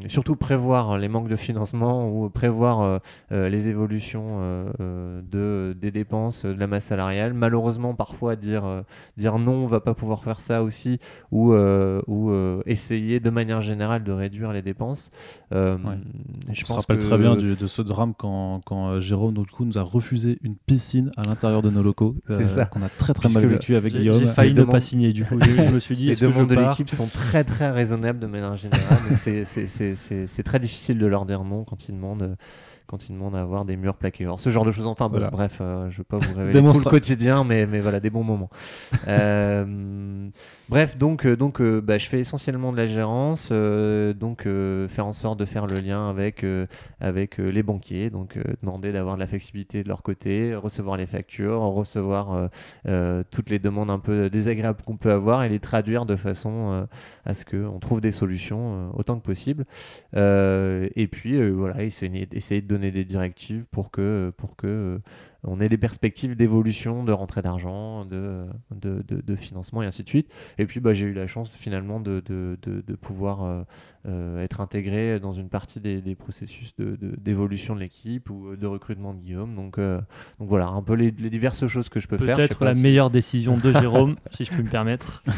surtout prévoir les manques de financement ou prévoir euh, euh, les évolutions euh, euh, de, des dépenses, de la masse salariale. Malheureusement, parfois dire, euh, dire non, on va pas pouvoir faire ça aussi, ou, euh, ou euh, essayer de manière générale de réduire les dépenses. Euh, Ouais. je me rappelle que- très bien du- de ce drame quand, quand euh, Jérôme coup, nous a refusé une piscine à l'intérieur de nos locaux, euh, C'est ça. qu'on a très très mal Puisque vécu avec Guillaume. j'ai failli ne demandes- pas signer du coup. Je, je me suis dit, Les est-ce que je demandes de l'équipe sont très très raisonnables de manière générale. C'est- très difficile de leur dire non quand ils demandent. Quand ils demandent à avoir des murs plaqués or, ce genre de choses. Enfin, bon, Voilà. bref, euh, je ne veux pas vous révéler tout le quotidien, mais, mais voilà, des bons moments. Euh, bref, donc, euh, donc bah, je fais essentiellement de la gérance, donc faire en sorte de faire le lien avec, avec les banquiers, donc demander d'avoir de la flexibilité de leur côté, recevoir les factures, recevoir toutes les demandes un peu désagréables qu'on peut avoir et les traduire de façon à ce qu'on trouve des solutions autant que possible. Et puis voilà, essayer, essayer de donner des directives pour que, pour que euh, on ait des perspectives d'évolution, de rentrée d'argent, de, de, de- de financement et ainsi de suite. Et puis bah, j'ai eu la chance finalement de, de, de- de pouvoir euh, euh, être intégré dans une partie des, des processus de- de- d'évolution de, l'équipe ou euh, de recrutement de Guillaume. Donc, euh, donc voilà, un peu les, les diverses choses que je peux faire. Je sais Peut-être la si- meilleure décision de Jérôme, si je puis me permettre.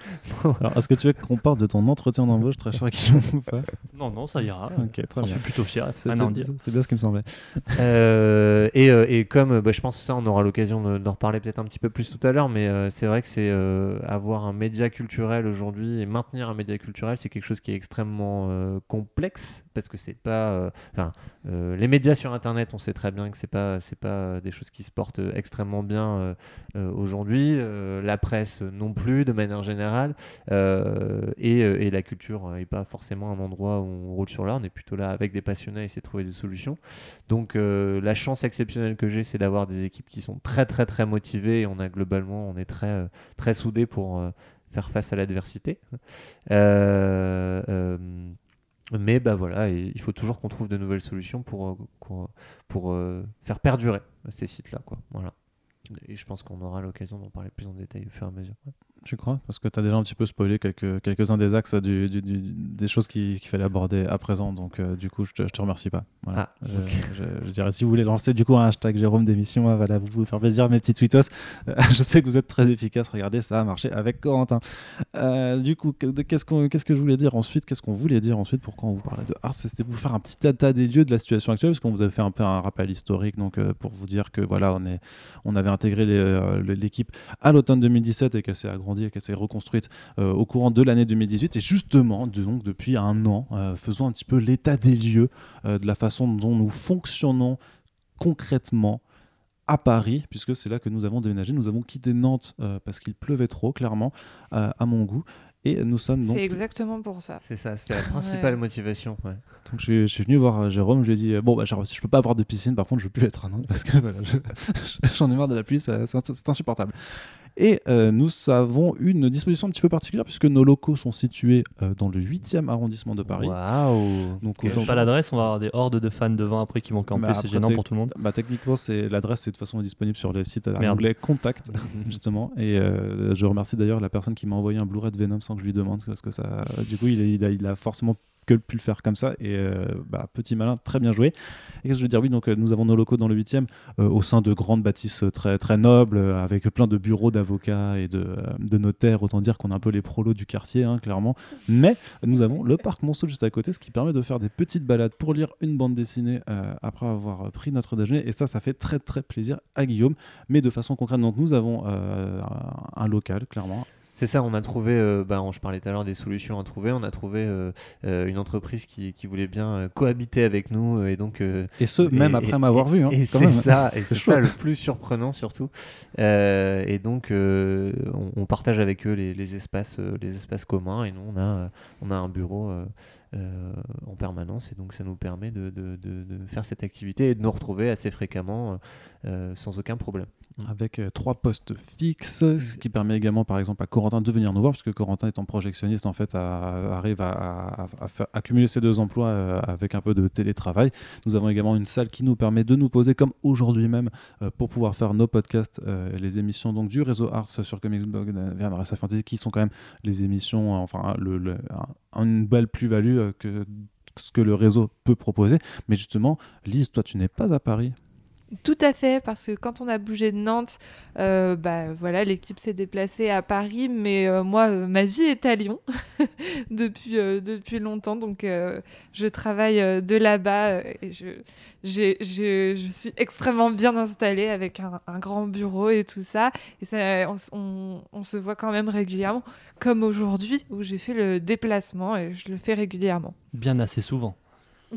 Alors, est-ce que tu veux qu'on parle de ton entretien d'embauche, très cher Guillaume, ou pas? Non, non, ça ira. Ok, très bien. suis plutôt fier. C'est bien ce qui me semblait. Euh, et, euh, et comme euh, bah, je pense ça, on aura l'occasion de- d'en reparler peut-être un petit peu plus tout à l'heure, mais euh, c'est vrai que c'est euh, avoir un média culturel aujourd'hui et maintenir un média culturel, c'est quelque chose qui est extrêmement complexe parce que c'est pas, enfin, les médias sur Internet, on sait très bien que c'est pas, c'est pas des choses qui se portent extrêmement bien aujourd'hui. La presse non plus, de manière générale, et, et la culture n'est pas forcément un endroit où on roule sur l'or. On est plutôt là avec des passionnés et essayer de trouver des solutions. Donc la chance exceptionnelle que c'est d'avoir des équipes qui sont très très très motivées et on a globalement, on est très euh, très soudés pour euh, faire face à l'adversité. Euh, mais bah voilà, il faut toujours qu'on trouve de nouvelles solutions pour pour, faire perdurer ces sites-là. Voilà. Et je pense qu'on aura l'occasion d'en parler plus en détail au fur et à mesure. Tu crois? Parce que tu as déjà un petit peu spoilé quelques, quelques-uns des axes du, du- du- des choses qu'il qu'il fallait aborder à présent. Donc, euh, du coup, je te, je te remercie pas. Voilà. Ah, Euh, je, je dirais, si vous voulez lancer du coup un hashtag Jérôme d'émission, hein, voilà, vous pouvez faire plaisir à mes petits tweetos. Euh, je sais que vous êtes très efficace. Regardez, ça a marché avec Corentin. Euh, du coup, que- qu'est-ce qu'on qu'est-ce que je voulais dire ensuite? Qu'est-ce qu'on voulait dire ensuite Pourquoi on vous parlait de Ars C'était pour vous faire un petit état des lieux de la situation actuelle, parce qu'on vous avait fait un peu un rappel historique, donc euh, pour vous dire que voilà, on, est, on avait intégré euh, l'équipe à l'automne 2017 et qu'elle s'est agrandie et qu'elle s'est reconstruite euh, au courant de l'année 2018. Et justement, de- donc, depuis un an, euh, faisons un petit peu l'état des lieux euh, de la façon dont nous fonctionnons concrètement à Paris, puisque c'est là que nous avons déménagé. Nous avons quitté Nantes euh, parce qu'il pleuvait trop, clairement, euh, à mon goût. Et nous sommes donc. C'est exactement pour ça. C'est ça, c'est la principale Ouais. motivation. ouais. Donc je, suis- je suis venu voir Jérôme, je lui ai dit bon bah Jérôme, si je peux pas avoir de piscine, par contre je veux plus être à Nantes parce que voilà, je- j'en ai marre de la pluie, c'est insupportable. Et euh, nous avons une disposition un petit peu particulière puisque nos locaux sont situés euh, dans le 8e arrondissement de Paris. Waouh Donc autant- pas l'adresse, on va avoir des hordes de fans de vin après qui vont camper, Bah, c'est gênant pour tout le monde. Bah, techniquement, c'est l'adresse est de toute façon disponible sur sites à Merde. l'onglet contact justement. Et euh, je remercie d'ailleurs la personne qui m'a envoyé un Blu-ray de Venom sans que je lui demande parce que ça, du coup, il a, il a- il a forcément que pu le faire comme ça. Et euh, bah, petit malin, très bien joué. Et qu'est-ce que je veux dire? Oui, donc euh, nous avons nos locaux dans le 8e euh, au sein de grandes bâtisses très très nobles avec plein de bureaux d'avocats et de, notaires. Autant dire qu'on est un peu les prolos du quartier, hein, clairement. Mais nous avons le parc Monceau juste à côté, ce qui permet de faire des petites balades pour lire une bande dessinée après avoir pris notre déjeuner. Et ça, ça fait très très plaisir à Guillaume. Mais de façon concrète, donc nous avons un local, clairement. C'est ça, on a trouvé, euh, bah, on- je parlais tout à l'heure des solutions à trouver, on a trouvé euh, euh, une entreprise qui, qui voulait bien cohabiter avec nous et donc Et ce, même Et- après m'avoir vu. Hein, et c'est ça, et C'est ça le plus surprenant surtout. Et donc on, on partage avec eux les, les espaces, les espaces communs, et nous on a, on a un bureau euh, en permanence, et donc ça nous permet de, de- de- de faire cette activité et de nous retrouver assez fréquemment euh, sans aucun problème. Avec euh, trois postes fixes, ce qui permet également par exemple à Corentin de venir nous voir, parce que Corentin étant projectionniste en fait arrive à, à- à faire- accumuler ces deux emplois euh, avec un peu de télétravail. Nous avons également une salle qui nous permet de nous poser comme aujourd'hui même euh, pour pouvoir faire nos podcasts, euh, les émissions donc du réseau Arts sur Comics Blog vers Marissa Fantasy, qui sont quand même les émissions, enfin le, le- un- une belle plus-value que ce que le réseau peut proposer. Mais justement, Lise, toi tu n'es pas à Paris. Tout à fait, parce que quand on a bougé de Nantes, euh, bah voilà, l'équipe s'est déplacée à Paris, mais euh, moi, euh, ma vie est à Lyon depuis depuis longtemps, donc je travaille de là-bas et je je suis extrêmement bien installée avec un, un grand bureau et tout ça, et ça, on- on se voit quand même régulièrement, comme aujourd'hui où j'ai fait le déplacement et je le fais régulièrement. Bien assez souvent.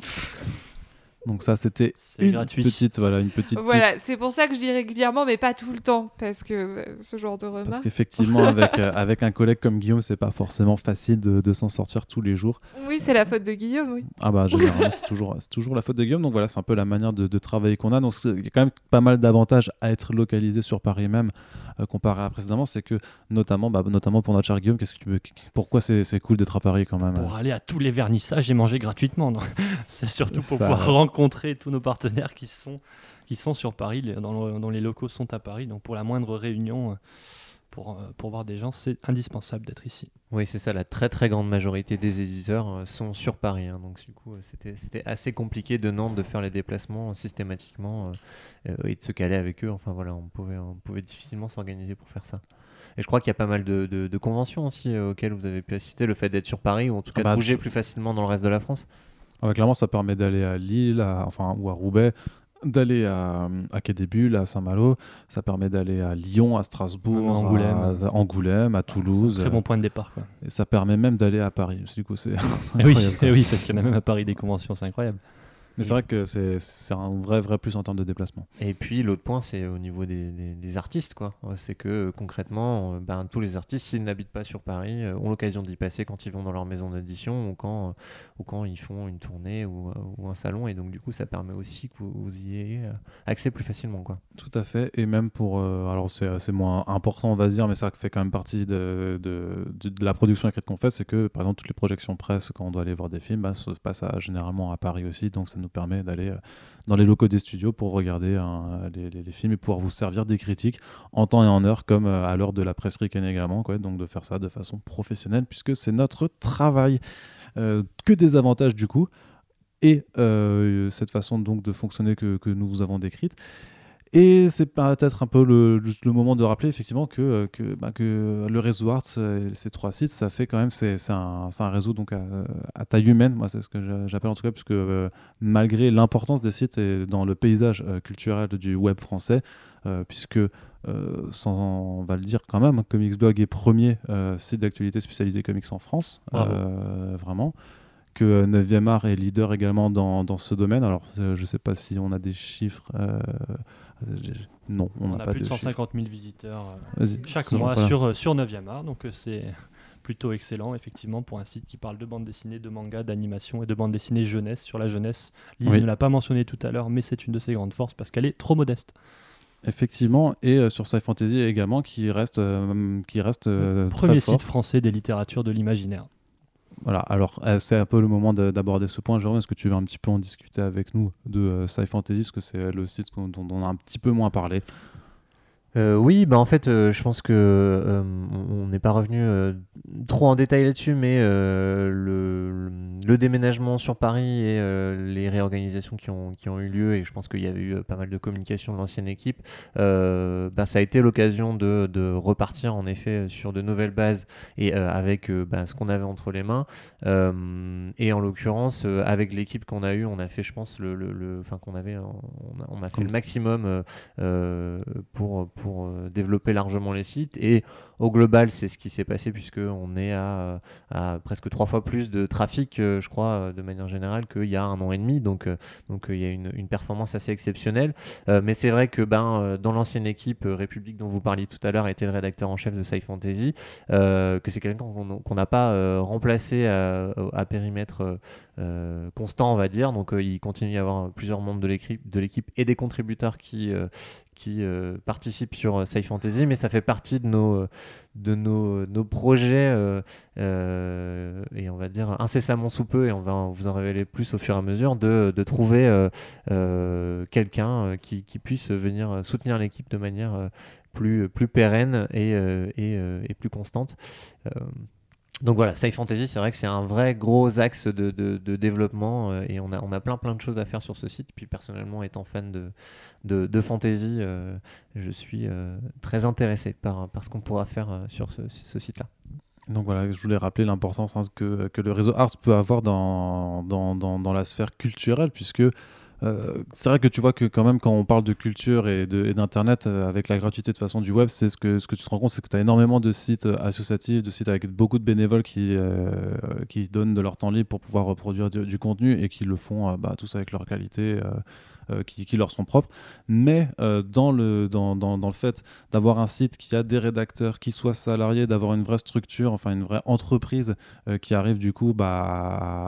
Donc ça c'était une gratuit. petite voilà une petite Voilà, c'est pour ça que je dis régulièrement, mais pas tout le temps, parce que euh, ce genre de Parce remarques. qu'effectivement, avec, euh, avec un collègue comme Guillaume, c'est pas forcément facile de, de s'en sortir tous les jours. Oui, c'est la faute de Guillaume, oui. Ah bah généralement, c'est toujours, c'est toujours la faute de Guillaume. Donc voilà, c'est un peu la manière de, de travailler qu'on a. Donc il y a quand même pas mal d'avantages à être localisé sur Paris même, euh, comparé à précédemment. C'est que notamment, bah, notamment pour notre cher Guillaume, qu'est-ce que tu veux, pourquoi c'est, c'est cool d'être à Paris quand même? Pour aller à tous les vernissages et manger gratuitement. non? C'est surtout pour Ça- pouvoir rencontrer tous nos partenaires qui sont, qui sont sur Paris, dans, le- dans les locaux sont à Paris. Donc pour la moindre réunion, euh, pour, euh, pour voir des gens, c'est indispensable d'être ici. Oui, c'est ça, la très très grande majorité des éditeurs euh, sont sur Paris. hein. donc, du coup, c'était c'était assez compliqué de Nantes de faire les déplacements systématiquement euh, et de se caler avec eux. Enfin voilà, on pouvait, on pouvait difficilement s'organiser pour faire ça. Et je crois qu'il y a pas mal de, de- de conventions aussi auxquelles vous avez pu assister, le fait d'être sur Paris ou en tout cas Ah bah, de bouger c'est- plus facilement dans le reste de la France. Ah Clairement, ça permet d'aller à Lille, à- enfin, ou à Roubaix, d'aller à, à Quai des Bulles, à Saint-Malo. Ça permet d'aller à Lyon, à Strasbourg, À Angoulême. à, à Angoulême, à Toulouse. C'est un très bon point de départ. Quoi. Et ça permet même d'aller à Paris. Du coup, c'est Eh oui, eh oui, parce qu'il y en a même à Paris des conventions, c'est incroyable. Mais c'est vrai que c'est un vrai, vrai plus en termes de déplacement. Et puis l'autre point, c'est au niveau des, des- des artistes, quoi. C'est que euh, concrètement, euh, ben, tous les artistes, s'ils n'habitent pas sur Paris, euh, ont l'occasion d'y passer quand ils vont dans leur maison d'édition ou quand, ou quand ils font une tournée ou, ou un salon. Et donc du coup, ça permet aussi que vous, vous y ayez accès plus facilement, quoi. Tout à fait. Et même pour. euh, alors, c'est moins important, on va dire, mais ça fait quand même partie de, de, de- de la production écrite qu'on fait. C'est que, par exemple, toutes les projections presse, quand on doit aller voir des films, bah, ça se passe à- généralement à Paris aussi. Donc, ça nous permet d'aller euh, dans les locaux des studios pour regarder hein, les, films et pouvoir vous servir des critiques en temps et en heure, comme euh, à l'heure de la presse ricaine également. Donc, de faire ça de façon professionnelle, puisque c'est notre travail. Euh, que des avantages, du coup. Et euh, cette façon donc de fonctionner que nous vous avons décrite. Et c'est peut-être un peu le, juste le moment de rappeler effectivement que, euh, que, bah, que le réseau Arts, euh, ces trois sites, ça fait quand même, c'est un, réseau donc à, à taille humaine, moi c'est ce que j'a- j'appelle en tout cas, puisque euh, malgré l'importance des sites et dans le paysage euh, culturel du web français, euh, puisque, sans, on va le dire quand même, Comics Blog est premier site d'actualité spécialisé comics en France, vraiment que euh, 9e art est leader également dans, dans ce domaine. Alors, euh, je ne sais pas si on a des chiffres. euh, non, on On, n'a a pas plus de de chiffres. 150 000 visiteurs euh, chaque mois voilà. sur, euh, sur 9e art. Donc euh, c'est plutôt excellent, effectivement, pour un site qui parle de bande dessinée, de manga, d'animation et de bande dessinée jeunesse. Sur la jeunesse, Lise Oui. ne l'a pas mentionné tout à l'heure, mais c'est une de ses grandes forces parce qu'elle est trop modeste. Effectivement, et euh, sur Sci Fantasy également, qui reste, euh, qui reste euh, Premier très fort. site français des littératures de l'imaginaire. Voilà, alors euh, c'est un peu le moment de- d'aborder ce point. Jérôme, est-ce que tu veux un petit peu en discuter avec nous de euh, Fantasy Parce que c'est le site dont on a un petit peu moins parlé? Euh, oui, bah en fait, euh, je pense que euh, on n'est pas revenu trop en détail là-dessus, mais le, le déménagement sur Paris et les réorganisations qui ont, qui ont eu lieu, et je pense qu'il y avait eu pas mal de communication de l'ancienne équipe, bah, ça a été l'occasion de, de repartir en effet sur de nouvelles bases et avec bah, ce qu'on avait entre les mains. Et en l'occurrence, avec l'équipe qu'on a eue, on a fait, je pense, le, le, le- qu'on avait, on a, on a fait Comme- le maximum pour, euh, développer largement les sites. Et au global, c'est ce qui s'est passé puisque on est à, à presque trois fois plus de trafic, euh, je crois, euh, de manière générale, qu'il y a un an et demi. Donc, donc il y a une, performance assez exceptionnelle. Mais c'est vrai que ben, dans l'ancienne équipe République dont vous parliez tout à l'heure, était le rédacteur en chef de Sci Fantasy, que c'est quelqu'un qu'on n'a pas remplacé à, à périmètre constant, on va dire. Donc il continue à y avoir plusieurs membres de l'équipe de l'équipe et des contributeurs qui, qui euh, participent sur euh, Sci Fantasy, mais ça fait partie de nos, euh, de nos, nos projets et on va dire incessamment sous peu, et on va vous en révéler plus au fur et à mesure, de, de trouver quelqu'un qui, puisse venir soutenir l'équipe de manière plus, plus pérenne et, et plus constante. Donc voilà, Sci Fantasy, c'est vrai que c'est un vrai gros axe de, de- développement euh, et on a, on a plein plein de choses à faire sur ce site. Puis personnellement, étant fan de, de, de fantasy, euh, je suis euh, très intéressé par, par ce qu'on pourra faire sur ce, site-là. Donc voilà, je voulais rappeler l'importance hein, que, que le réseau Arts peut avoir dans, dans, dans la sphère culturelle, puisque euh, c'est vrai que tu vois que quand même quand on parle de culture et d'Internet, euh, avec la gratuité de façon du web, c'est ce que, ce que tu te rends compte, c'est que tu as énormément de sites euh, associatifs, de sites avec beaucoup de bénévoles qui, donnent de leur temps libre pour pouvoir reproduire du, contenu et qui le font bah, tous avec leur qualité. Euh, qui, qui leur sont propres, mais euh, dans, le, dans, dans, dans le fait d'avoir un site qui a des rédacteurs, qui soient salariés, d'avoir une vraie structure, enfin une vraie entreprise euh, qui arrive du coup bah,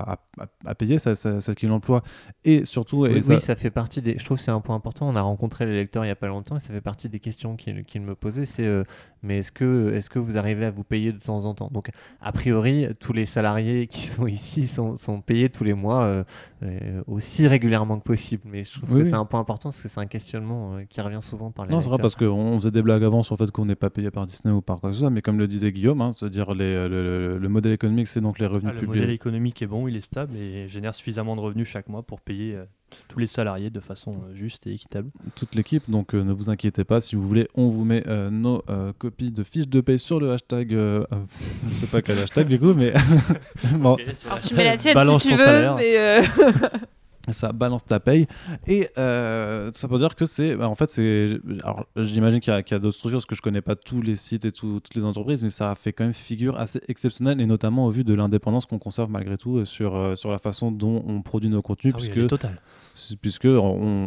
à, à- à payer sa qui l'emploie et surtout et Oui, ça- oui, ça fait partie des. Je trouve que c'est un point important. On a rencontré les lecteurs il y a pas longtemps et ça fait partie des questions qu'ils me posaient. C'est euh, mais est-ce que est-ce que vous arrivez à vous payer de temps en temps? Donc a priori, tous les salariés qui sont ici sont, sont payés tous les mois euh, euh, aussi régulièrement que possible. Mais je trouve Oui, que oui. c'est un point important parce que c'est un questionnement euh, qui revient souvent par les non, c'est vrai parce qu'on faisait des blagues avant sur le fait qu'on n'est pas payé par Disney ou par quoi que ce soit, mais comme le disait Guillaume, hein, c'est-à-dire les- le, le- le modèle économique, c'est donc les revenus Ah, le publiés. modèle économique est bon, il est stable et génère suffisamment de revenus chaque mois pour payer euh, tous les salariés de façon euh, juste et équitable. toute l'équipe, donc euh, ne vous inquiétez pas. Si vous voulez, on vous met euh, nos euh, copies de fiches de paye sur le hashtag. euh, euh, je sais pas quel hashtag du coup, mais bon, Alors tu mets la tienne Balance si tu veux, salaire. mais euh, ça balance ta paye. Et euh, ça veut dire que c'est. bah, en fait, c'est. Alors, j'imagine qu'il y a, y d'autres structures, parce que je connais pas tous les sites et tout- toutes les entreprises, mais ça fait quand même figure assez exceptionnelle, et notamment au vu de l'indépendance qu'on conserve malgré tout euh, sur, euh, sur la façon dont on produit nos contenus, Ah oui, puisque totale. C'est- puisque on,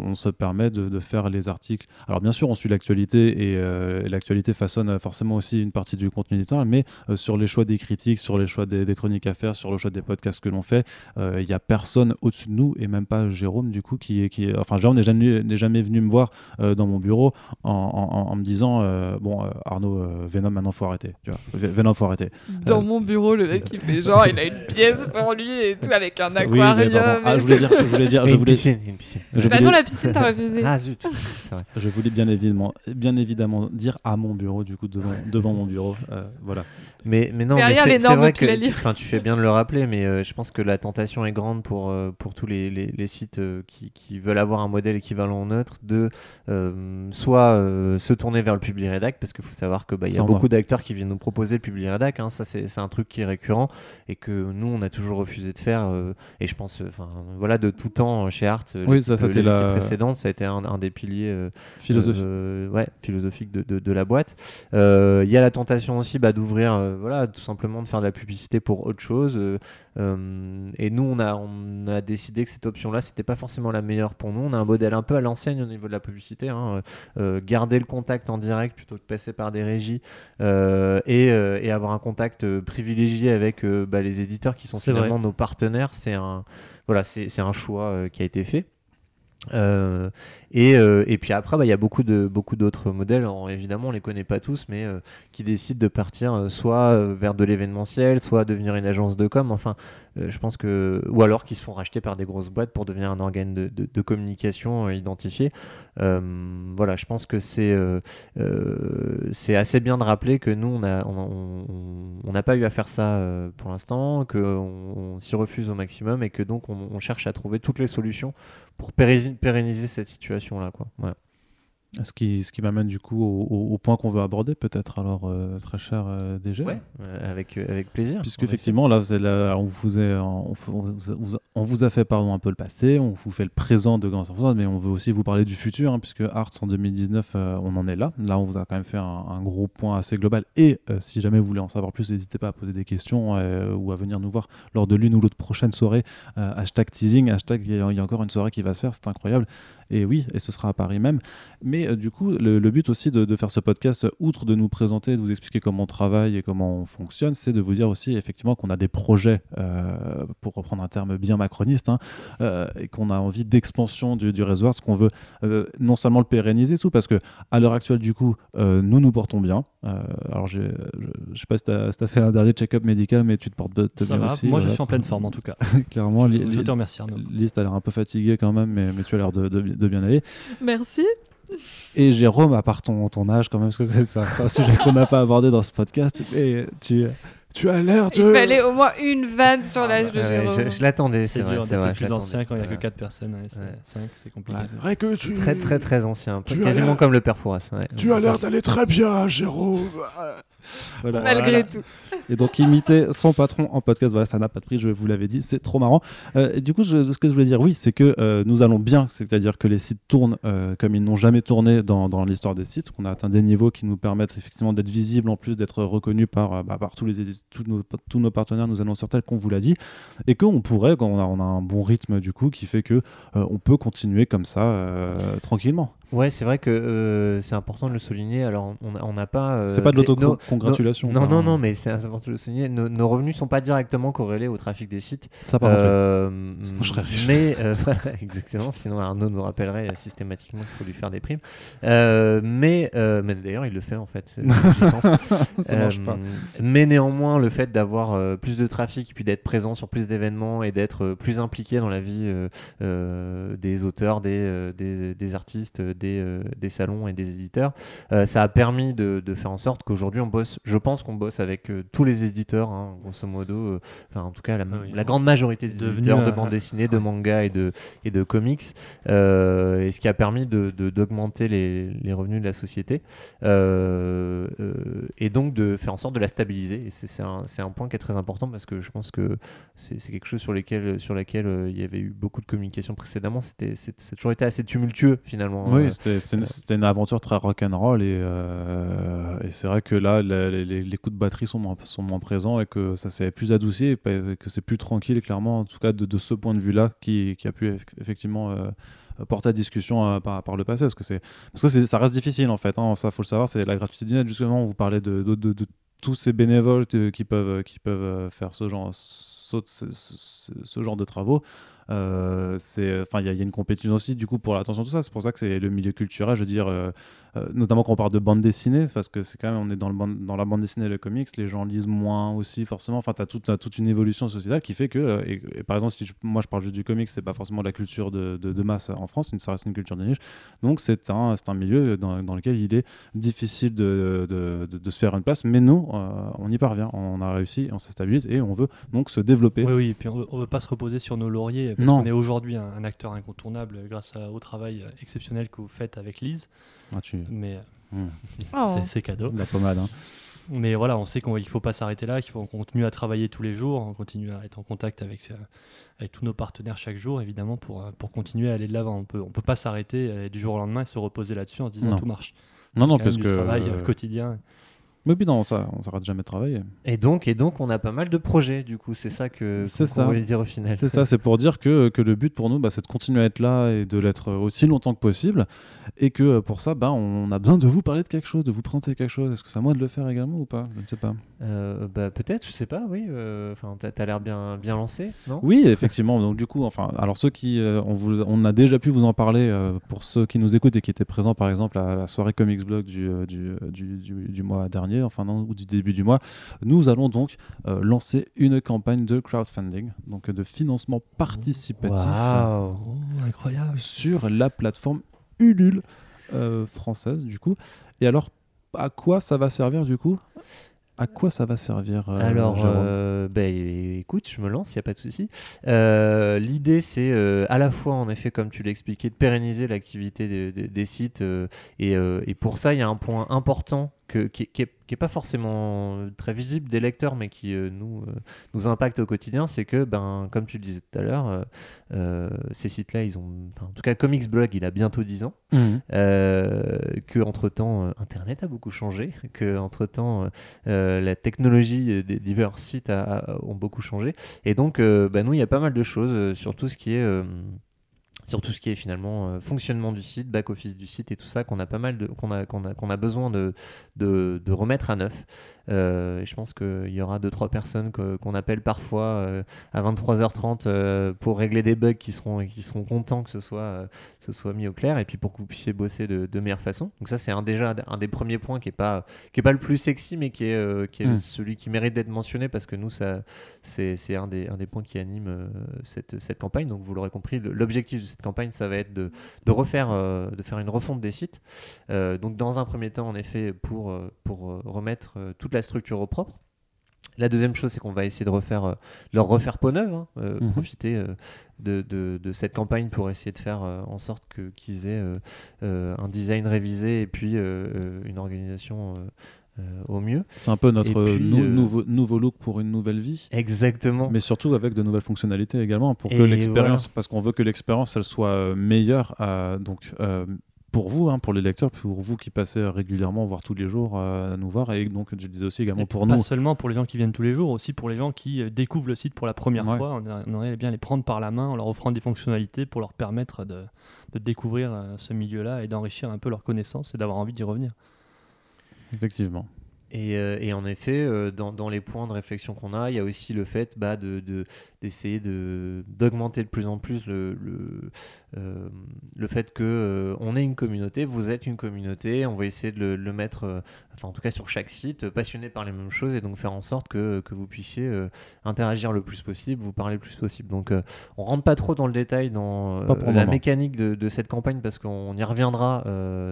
on se permet de, de faire les articles. Alors bien sûr, on suit l'actualité et, euh, et l'actualité façonne forcément aussi une partie du contenu éditorial, mais euh, sur les choix des critiques, sur les choix des, des chroniques à faire, sur le choix des podcasts que l'on fait, il n'y a personne au-dessus de nous et même pas Jérôme du coup qui est, qui enfin Jérôme n'est jamais, n'est jamais venu me voir euh, dans mon bureau en, en- en me disant euh, bon euh, Arnaud euh, Venom maintenant faut arrêter, tu vois, Venom faut arrêter. dans Euh, mon bureau, le mec il fait genre, il a une pièce pour lui et tout avec un Oui, mais aquarium. pardon. Ah, je voulais dire, je voulais dire, je une voulais, piscine, une piscine. je Bah voulais- non, la piscine t'as refusé. Ah zut. Je voulais bien évidemment, bien évidemment dire à mon bureau, du coup, devant, devant mon bureau. euh, voilà. Mais, mais non, mais Derrière c'est- les c'est normes vrai que tu, lues. enfin, tu fais bien de le rappeler, mais euh, je pense que la tentation est grande pour, euh, pour tous les, les, les sites euh, qui, qui veulent avoir un modèle équivalent au nôtre de euh, soit euh, se tourner vers le public rédac parce qu'il faut savoir que bah, y a beaucoup d'acteurs qui viennent nous proposer le public rédac hein, ça c'est un truc qui est récurrent et que nous on a toujours refusé de faire et je pense enfin voilà de tout temps chez Art Oui, ça, c'était la- précédentes ça a été un, un des piliers Philosophie. euh, ouais, philosophique de, de- de la boîte. Il y a la tentation aussi bah, d'ouvrir, voilà, tout simplement de faire de la publicité pour autre chose. et nous, on a, on a décidé que cette option-là, c'était pas forcément la meilleure pour nous. On a un modèle un peu à l'ancienne au niveau de la publicité. hein, euh, euh, garder le contact en direct plutôt que de passer par des régies euh, et, euh, et avoir un contact privilégié avec bah, les éditeurs qui sont finalement nos partenaires. C'est un, voilà, c'est c'est un choix qui a été fait. Euh, et, euh, et puis après, bah, il y a beaucoup de beaucoup d'autres modèles. Évidemment, on les connaît pas tous, mais euh, qui décident de partir soit vers de l'événementiel, soit devenir une agence de com. Enfin, je pense que ou alors qui se font racheter par des grosses boîtes pour devenir un organe de, de- communication identifié. Voilà, je pense que c'est c'est assez bien de rappeler que nous, on a on n'a pas eu à faire ça pour l'instant, que on, s'y refuse au maximum et que donc on, on cherche à trouver toutes les solutions pour pérenniser, cette situation-là. Quoi. Ce qui, ce qui m'amène du coup au, au- au point qu'on veut aborder peut-être alors euh, très cher euh, DG. Ouais, euh, avec, euh, avec plaisir. Puisque effectivement, là, on, vous est- on, on vous a- fait pardon, un peu le passé, on vous fait le présent de Grand Centre, mais on veut aussi vous parler du futur, hein, puisque Arts en 2019, euh, on en est là. Là, on vous a quand même fait un, un gros point assez global. Et si jamais vous voulez en savoir plus, n'hésitez pas à poser des questions ou à venir nous voir lors de l'une ou l'autre prochaine soirée. Hashtag teasing, hashtag il y, a- il y a encore une soirée qui va se faire, c'est incroyable. Et oui, et ce sera à Paris même. Mais euh, du coup, le, le but aussi de, de faire ce podcast, outre de nous présenter, de vous expliquer comment on travaille et comment on fonctionne, c'est de vous dire aussi effectivement qu'on a des projets, euh, pour reprendre un terme bien macroniste, hein, euh, et qu'on a envie d'expansion du, du réseau, parce qu'on veut euh, non seulement le pérenniser, sous, parce que à l'heure actuelle, du coup, euh, nous nous portons bien. Euh, alors, je je sais pas si tu as, fait un dernier check-up médical, mais tu te portes de, de Ça bien va, aussi. moi je suis en tu- pleine forme en tout cas. Clairement, je, te remercie Arnaud. Lise, t'as l'air un peu fatigué quand même, mais, mais tu as l'air de, de- de bien aller. Merci. Et Jérôme, à part ton, ton âge quand même, parce que c'est un sujet qu'on n'a pas abordé dans ce podcast, mais tu, tu as l'air de... Il fallait au moins une vanne sur l'âge de Ouais, Jérôme. je je l'attendais, C'est vrai. dur c'est vrai, plus ancien quand il n'y a que Ouais. 4 personnes. ouais, c'est- Ouais. cinq, c'est compliqué. Ouais, c'est vrai que tu... Très très très ancien, Tu quasiment comme le père Fouras. Tu as l'air d'aller très bien, Jérôme. Voilà. Malgré tout. Et donc imiter son patron en podcast, voilà, ça n'a pas de prix, je vous l'avais dit, c'est trop marrant. Euh, et du coup, je- ce que je voulais dire, oui, c'est que euh, nous allons bien, c'est-à-dire que les sites tournent euh, comme ils n'ont jamais tourné dans, dans l'histoire des sites, qu'on a atteint des niveaux qui nous permettent effectivement d'être visibles, en plus d'être reconnus par, euh, bah, par tous, les, édi- tous, nos, tous nos partenaires, nous annonceurs tels qu'on vous l'a dit, et qu'on pourrait, quand on a, on a un bon rythme du coup, qui fait que euh, on peut continuer comme ça euh, tranquillement. Ouais, c'est vrai que euh, c'est important de le souligner. Alors, on n'a pas. euh, c'est pas de l'autocongratulation. Non, quoi. non, non, mais c'est important de le souligner. Nos, nos revenus sont pas directement corrélés au trafic des sites. Ça par. Euh, Sinon, je serais riche. Mais euh, exactement. Sinon, Arnaud nous rappellerait systématiquement qu'il faut lui faire des primes. Mais mais d'ailleurs, il le fait en fait. Pense. ça marche pas. Mais néanmoins, le fait d'avoir plus de trafic, puis d'être présent sur plus d'événements et d'être plus impliqué dans la vie des auteurs, des, des, des artistes, des, euh, des salons et des éditeurs, euh, ça a permis de, de faire en sorte qu'aujourd'hui on bosse, je pense qu'on bosse avec euh, tous les éditeurs, hein, grosso modo, enfin en tout cas la, Ah oui. la grande majorité des Devenu éditeurs de bande dessinée, de manga et de, et de comics, et ce qui a permis de- de- d'augmenter les, les revenus de la société. Et donc de faire en sorte de la stabiliser. Et c'est un, point qui est très important parce que je pense que c'est quelque chose sur, lesquels, sur laquelle euh, il y avait eu beaucoup de communication précédemment. C'était toujours été assez tumultueux finalement. Oui, C'était une, aventure très rock'n'roll et, euh, et c'est vrai que là, les, coups de batterie sont moins, présents et que ça s'est plus adouci et que c'est plus tranquille, clairement, en tout cas de, ce point de vue-là, qui, qui a pu eff- effectivement euh, porter à discussion euh, par, par le passé. Parce que, parce que ça reste difficile en fait, hein, ça faut le savoir, c'est la gratuité du net. Justement, vous parlait de, de, tous ces bénévoles qui peuvent, qui peuvent faire ce genre, ce genre de travaux. Euh, c'est enfin il y, a- une compétition aussi du coup pour l'attention tout ça. C'est pour ça que c'est le milieu culturel je veux dire euh, notamment quand on parle de bande dessinée parce que c'est quand même on est dans, le bande- dans la bande dessinée et le comics les gens lisent moins aussi forcément enfin tu as toute, t'as toute une évolution sociétale qui fait que euh, et, et par exemple si je- moi je parle juste du comics c'est pas forcément de la culture de, de, de masse en France ça reste une culture de niche donc c'est un, un milieu dans, dans lequel il est difficile de, de, se faire une place mais nous euh, on y parvient on a réussi on s'est stabilisé et on veut donc se développer. Oui, oui, et puis on ne veut pas se reposer sur nos lauriers, parce Non. qu'on est aujourd'hui un, un acteur incontournable grâce à- au travail euh, exceptionnel que vous faites avec Lise. Ah, tu... Mais Mmh. Oh. c'est- cadeau. La pommade. hein. Mais voilà, on sait qu'il ne faut pas s'arrêter là, qu'il faut continuer à travailler tous les jours, on continue à être en contact avec, euh, avec tous nos partenaires chaque jour, évidemment, pour, euh, pour continuer à aller de l'avant. On peut, on peut pas s'arrêter euh, du jour au lendemain et se reposer là-dessus en se disant Non. tout marche. Non, non, parce même que. du travail euh, quotidien. Mais puis non, ça, on s'arrête jamais de travailler. Et donc, et donc, on a pas mal de projets, du coup, c'est ça que qu'on ça. voulait dire au final. C'est ça, c'est pour dire que, que le but pour nous, bah, c'est de continuer à être là et de l'être aussi longtemps que possible. Et que euh, pour ça, bah, on a besoin de vous parler de quelque chose, de vous présenter quelque chose. Est-ce que c'est à moi de le faire également ou pas? Je ne sais pas. Euh, bah, peut-être, je sais pas, oui. euh, Enfin, t'as t'as l'air bien, bien lancé, non? Oui, effectivement. Donc du coup, enfin, alors ceux qui, euh, on, vous, on a déjà pu vous en parler pour ceux qui nous écoutent et qui étaient présents, par exemple, à la soirée Comics Blog du, du, du, du- du mois dernier, enfin non, ou du début du mois. Nous allons donc euh, lancer une campagne de crowdfunding, donc de financement participatif. Oh, incroyable. sur la plateforme Ulule euh, française, du coup. Et alors, à quoi ça va servir, du coup? À quoi ça va servir euh, Alors, euh, bah, écoute, je me lance, il n'y a pas de souci. Euh, L'idée, c'est à la fois, en effet, comme tu l'expliquais, de pérenniser l'activité des- sites. et, et pour ça, il y a un point important que, qui, qui est, qui est pas forcément très visible des lecteurs, mais qui euh, nous, euh, nous impacte au quotidien, c'est que, ben, comme tu le disais tout à l'heure, euh, euh, ces sites-là, ils ont, en tout cas, Comics Blog, il a bientôt 10 ans. Euh, que entre temps Internet a beaucoup changé, que entre temps la technologie des divers sites a- a- ont beaucoup changé, et donc euh, bah, nous il y a pas mal de choses euh, sur tout ce qui est euh, sur tout ce qui est finalement euh, fonctionnement du site, back office du site et tout ça qu'on a pas mal qu'on a qu'on a besoin de remettre à neuf. Euh, et je pense qu'il y aura deux trois personnes que- qu'on appelle parfois euh, à 23h30 euh, pour régler des bugs qui seront qui seront contents que ce soit euh, ce soit mis au clair et puis pour que vous puissiez bosser de, de meilleure façon. Donc ça c'est un, déjà un des premiers points qui est pas qui est pas le plus sexy mais qui est, euh, qui est Mm. celui qui mérite d'être mentionné parce que nous ça c'est c'est un des, un des points qui anime cette, cette campagne. Donc vous l'aurez compris, l'objectif de cette campagne ça va être de, de refaire de faire une refonte des sites. Donc dans un premier temps en effet pour pour remettre toute la structure au propre. La deuxième chose, c'est qu'on va essayer de refaire, euh, leur refaire peau neuve, hein, euh, Mhm. profiter euh, de, de- de cette campagne pour essayer de faire euh, en sorte que- qu'ils aient un design révisé et puis une organisation au mieux. C'est un peu notre Et puis, nou- nouveau, nouveau look pour une nouvelle vie. Exactement. Mais surtout avec de nouvelles fonctionnalités également, pour que l'expérience, parce qu'on veut que l'expérience elle soit meilleure, donc pour vous, hein, pour les lecteurs, pour vous qui passez régulièrement, voire tous les jours, euh, à nous voir, et donc je disais aussi également Et pour pas nous. seulement pour les gens qui viennent tous les jours, aussi pour les gens qui euh, découvrent le site pour la première Ouais. fois. On, aimerait bien les prendre par la main en leur offrant des fonctionnalités pour leur permettre de, de découvrir euh, ce milieu-là et d'enrichir un peu leurs connaissances et d'avoir envie d'y revenir. Effectivement. Et, euh, et en effet, euh, dans, dans les points de réflexion qu'on a, il y a aussi le fait bah, de, de- d'essayer de, d'augmenter de plus en plus le, le, euh, le fait que euh, on est une communauté, vous êtes une communauté, on va essayer de le, le mettre, euh, enfin en tout cas sur chaque site, passionné par les mêmes choses et donc faire en sorte que, que vous puissiez interagir le plus possible, vous parler le plus possible. Donc on rentre pas trop dans le détail dans la mécanique de, de cette campagne parce qu'on y reviendra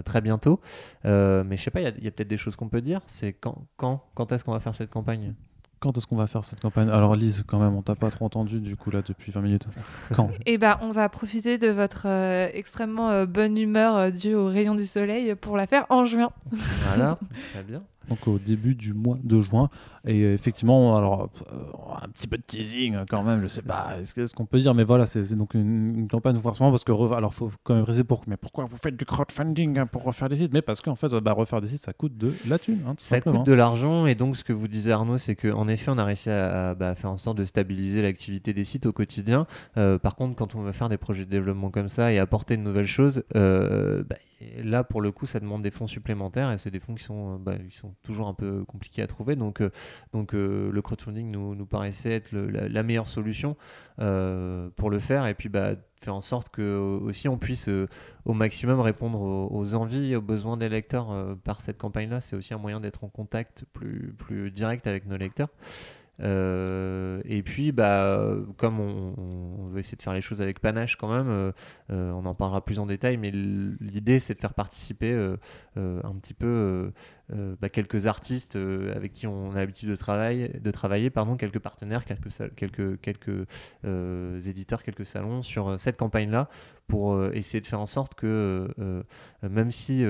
très bientôt. Mais je sais pas, il y a, peut-être des choses qu'on peut dire. C'est quand, quand, quand est-ce qu'on va faire cette campagne? Quand est-ce qu'on va faire cette campagne? Alors Lise, quand même, on t'a pas trop entendu du coup là depuis 20 minutes. Quand? Et ben, on va profiter de votre euh, extrêmement euh, bonne humeur euh, due au rayon du soleil pour la faire en juin. Voilà, très bien. Donc au début du mois de juin. Et effectivement, alors euh, un petit peu de teasing euh, quand même, je sais pas est-ce qu'on peut dire, mais voilà, c'est donc une, une campagne forcément parce que alors faut quand même préciser pour mais pourquoi vous faites du crowdfunding hein, pour refaire des sites? Mais parce qu'en fait, bah, refaire des sites, ça coûte de la thune, hein, tout Ça simplement. coûte de l'argent et donc ce que vous disait Arnaud, c'est qu'en effet, on a réussi à, à, bah, faire en sorte de stabiliser l'activité des sites au quotidien. Euh, par contre, quand on va faire des projets de développement comme ça et apporter de nouvelles choses, euh, bah, là pour le coup, ça demande des fonds supplémentaires et c'est des fonds qui sont, euh, bah, toujours un peu compliqués à trouver. Donc, euh, euh, le crowdfunding nous, paraissait être la, meilleure solution pour le faire et puis bah, faire en sorte que aussi on puisse au maximum répondre aux, aux envies aux besoins des lecteurs par cette campagne-là. C'est aussi un moyen d'être en contact plus direct avec nos lecteurs. Euh, et puis, bah, comme on, veut essayer de faire les choses avec panache quand même, euh, euh, on en parlera plus en détail, mais l'idée c'est de faire participer un petit peu euh, bah, quelques artistes euh, avec qui on a l'habitude de travailler, de travailler pardon, quelques partenaires, quelques, quelques, quelques euh, éditeurs, quelques salons sur cette campagne-là pour essayer de faire en sorte que même si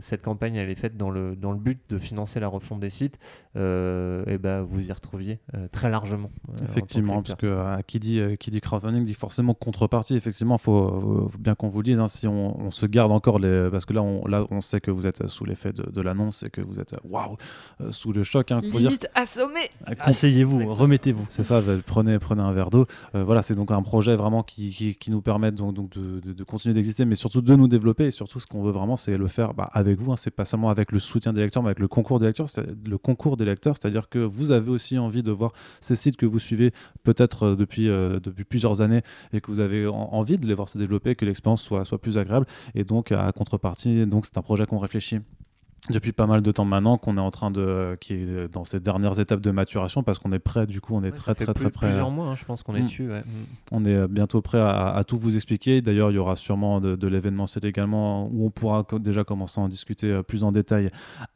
cette campagne elle est faite dans le, dans le but de financer la refonte des sites, et ben vous y retrouviez très largement. que Effectivement, parce que qui, dit, qui dit crowdfunding dit forcément contrepartie. Effectivement, il faut, faut bien qu'on vous le dise. hein, si on, on se garde encore les. Parce que là on, là, on sait que vous êtes sous l'effet de, de l'annonce et que vous êtes euh, waouh, euh, sous le choc. Hein, dire Limite assommé. Asseyez-vous, remettez-vous. C'est ça, bah, prenez, prenez un verre d'eau. Euh, voilà, c'est donc un projet vraiment qui, qui, qui nous permet donc, donc de, de- de continuer d'exister, mais surtout de nous développer. Et surtout, ce qu'on veut vraiment, c'est le faire bah, avec vous. hein. C'est pas seulement avec le soutien des lecteurs, mais avec le concours des lecteurs. C'est le concours des lecteurs, c'est-à-dire que vous avez aussi envie de voir ces sites que vous suivez peut-être depuis, euh, depuis plusieurs années et que vous avez en- envie de les voir se développer, que l'expérience soit, soit plus agréable. Et donc, à contrepartie, donc c'est un projet qu'on réfléchit depuis pas mal de temps maintenant qu'on est en train de qui est dans ces dernières étapes de maturation parce qu'on est prêt du coup on est Ouais, très très très prêt Plusieurs mois, hein, je pense qu'on est Mm. dessus. ouais. Mm. on est bientôt prêt à, à tout vous expliquer. D'ailleurs, il y aura sûrement de, de l'événementiel également où on pourra co- déjà commencer à en discuter euh, plus en détail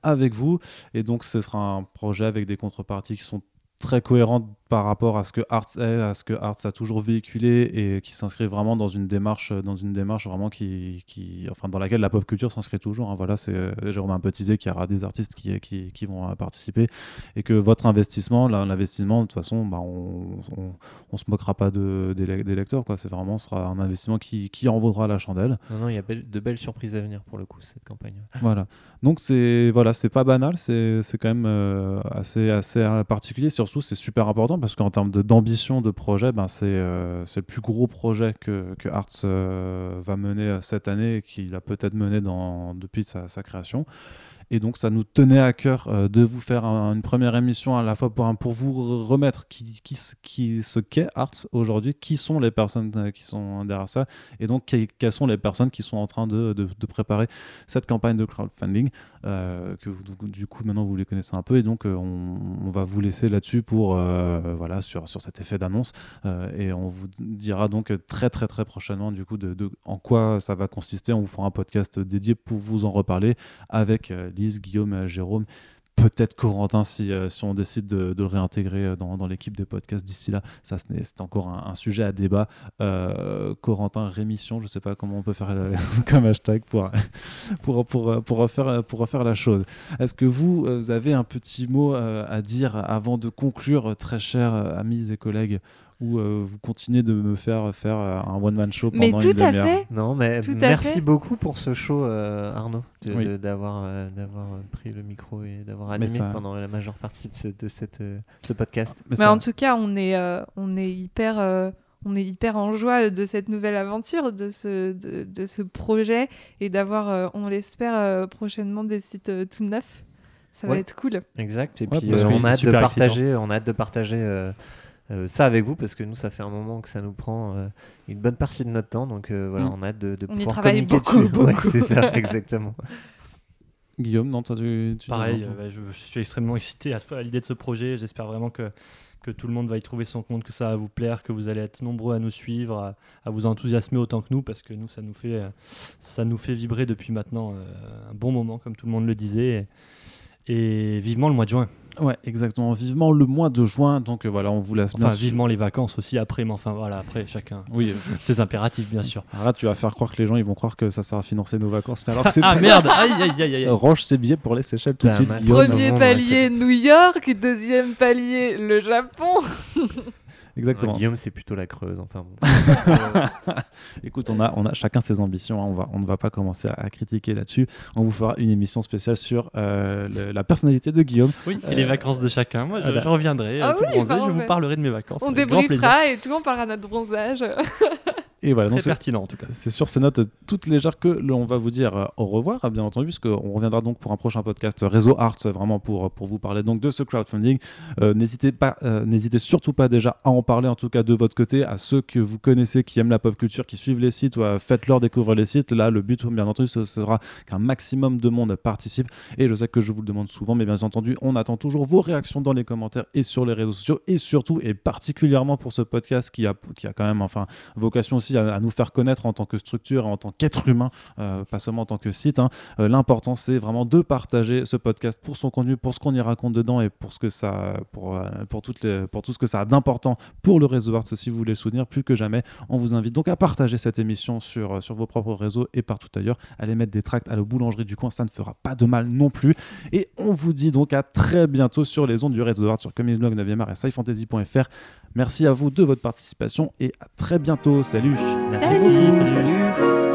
avec vous. Et donc, ce sera un projet avec des contreparties qui sont très cohérentes par rapport à ce que Arts est, à ce que Arts a toujours véhiculé et qui s'inscrit vraiment dans une démarche, dans une démarche vraiment qui, qui enfin, dans laquelle la pop culture s'inscrit toujours. hein. Voilà, c'est Jérôme un peu teasé qu'il y aura des artistes qui, qui, qui vont euh, participer et que votre investissement, l'investissement, de toute façon, bah, on, on, on se moquera pas de, des, le- des lecteurs. Quoi. C'est vraiment sera un investissement qui, qui en vaudra la chandelle. Non, non, il y a de belles surprises à venir pour le coup, cette campagne. Voilà. Donc c'est voilà, c'est pas banal, c'est quand même euh, assez assez particulier. Surtout, c'est super important parce qu'en termes d'ambition de projet, ben c'est euh, le plus gros projet que, que Arts euh, va mener euh, cette année et qu'il a peut-être mené depuis sa, création. Et donc, ça nous tenait à cœur euh, de vous faire un- une première émission à la fois pour, pour vous re- remettre qui, qui, ce qu'est Arts aujourd'hui, qui sont les personnes qui sont derrière ça, et donc quelles sont les personnes qui sont en train de, de- de préparer cette campagne de crowdfunding, euh, que du coup maintenant vous les connaissez un peu, et donc euh, on, va vous laisser là-dessus pour euh, voilà sur, sur cet effet d'annonce, et on vous dira donc très très très prochainement du coup en quoi ça va consister. On vous fera un podcast dédié pour vous en reparler avec Lise, Guillaume, Jérôme. Peut-être Corentin si, euh, si on décide de, de le réintégrer euh, dans, l'équipe des podcasts d'ici là. Ça, c'est encore un, sujet à débat. Euh, Corentin Rémission, je ne sais pas comment on peut faire comme hashtag pour, pour, pour, pour, refaire, pour refaire la chose. Est-ce que vous, euh, avez un petit mot euh, à dire avant de conclure, euh, très chers euh, amis et collègues, ou euh, vous continuez de me faire faire euh, un one-man show pendant Mais une tout à fait. Non, mais Tout merci fait. beaucoup pour ce show, euh, Arnaud, Oui. d'avoir euh, d'avoir pris le micro et d'avoir animé ça- pendant la majeure partie de ce, de cette, ce podcast. Mais Mais ça- en tout cas, on est, euh, on est hyper, euh, on est hyper en joie de cette nouvelle aventure, de ce, de, de ce projet et d'avoir, euh, on l'espère, euh, prochainement des sites euh, tout neufs. Ça va être cool. Exact. Et Ouais, puis on a hâte de partager, on a hâte de partager euh, ça avec vous parce que nous, ça fait un moment que ça nous prend euh, une bonne partie de notre temps. Donc euh, voilà, Mm. on a hâte de, de On y pouvoir travaille communiquer beaucoup, dessus. Ouais, beaucoup. c'est ça, exactement. Guillaume, non, toi, tu, tu Pareil, euh, bah, je, je suis extrêmement excité à, l'idée de ce projet. J'espère vraiment que, que tout le monde va y trouver son compte, que ça va vous plaire, que vous allez être nombreux à nous suivre, à, à vous enthousiasmer autant que nous, parce que nous, ça nous fait, ça nous fait vibrer depuis maintenant euh, un bon moment, comme tout le monde le disait. Et, et vivement le mois de juin. Ouais, exactement. Vivement le mois de juin. Donc euh, voilà, on vous laisse bien Enfin, sûr- vivement les vacances aussi après, mais enfin voilà, après chacun Oui. ses impératifs, bien sûr. alors là, tu vas faire croire que les gens ils vont croire que ça sert à financer nos vacances. Mais alors que c'est ah pas- merde Aïe, aïe, aïe, aïe. Roche ses billets pour les Seychelles tout de Ah, suite. Premier palier New York, deuxième palier le Japon. Exactement. Guillaume, c'est plutôt la Creuse. Enfin, bon. Écoute, on a, on a chacun ses ambitions. hein. On, va, on ne va pas commencer à, à critiquer là-dessus. On vous fera une émission spéciale sur euh, le- la personnalité de Guillaume. Oui, et les vacances de chacun. Moi, je, voilà. je reviendrai Ah euh, tout oui, bronzé, bah, je vous parlerai de mes vacances. On avec grand plaisir. débriefera et tout, on parlera de notre bronzage. Et voilà, Très pertinent en tout cas. C'est sur ces notes toutes légères que l'on va vous dire euh, au revoir, bien entendu, puisqu'on reviendra donc pour un prochain podcast Réseau Arts, euh, vraiment pour, pour vous parler donc de ce crowdfunding. Euh, n'hésitez pas, euh, n'hésitez surtout pas déjà à en parler, en tout cas de votre côté, à ceux que vous connaissez qui aiment la pop culture, qui suivent les sites, ou à- faites-leur découvrir les sites. Là, le but, bien entendu, ce sera qu'un maximum de monde participe. Et je sais que je vous le demande souvent, mais bien entendu, on attend toujours vos réactions dans les commentaires et sur les réseaux sociaux, et surtout et particulièrement pour ce podcast qui a, qui a quand même, enfin, vocation aussi à, nous faire connaître en tant que structure, en tant qu'être humain, euh, pas seulement en tant que site. hein. Euh, L'important, c'est vraiment de partager ce podcast pour son contenu, pour ce qu'on y raconte dedans et pour ce que ça, pour, euh, pour, toutes les, pour tout ce que ça a d'important pour le réseau Arts. Si vous voulez le soutenir, plus que jamais, on vous invite donc à partager cette émission sur, sur vos propres réseaux et partout ailleurs. Allez mettre des tracts à la boulangerie du coin, ça ne fera pas de mal non plus. Et on vous dit donc à très bientôt sur les ondes du réseau Art sur Comics Blog 9e art et scifantasy.fr. Merci à vous de votre participation et à très bientôt. Salut Merci Salut. beaucoup. Salut.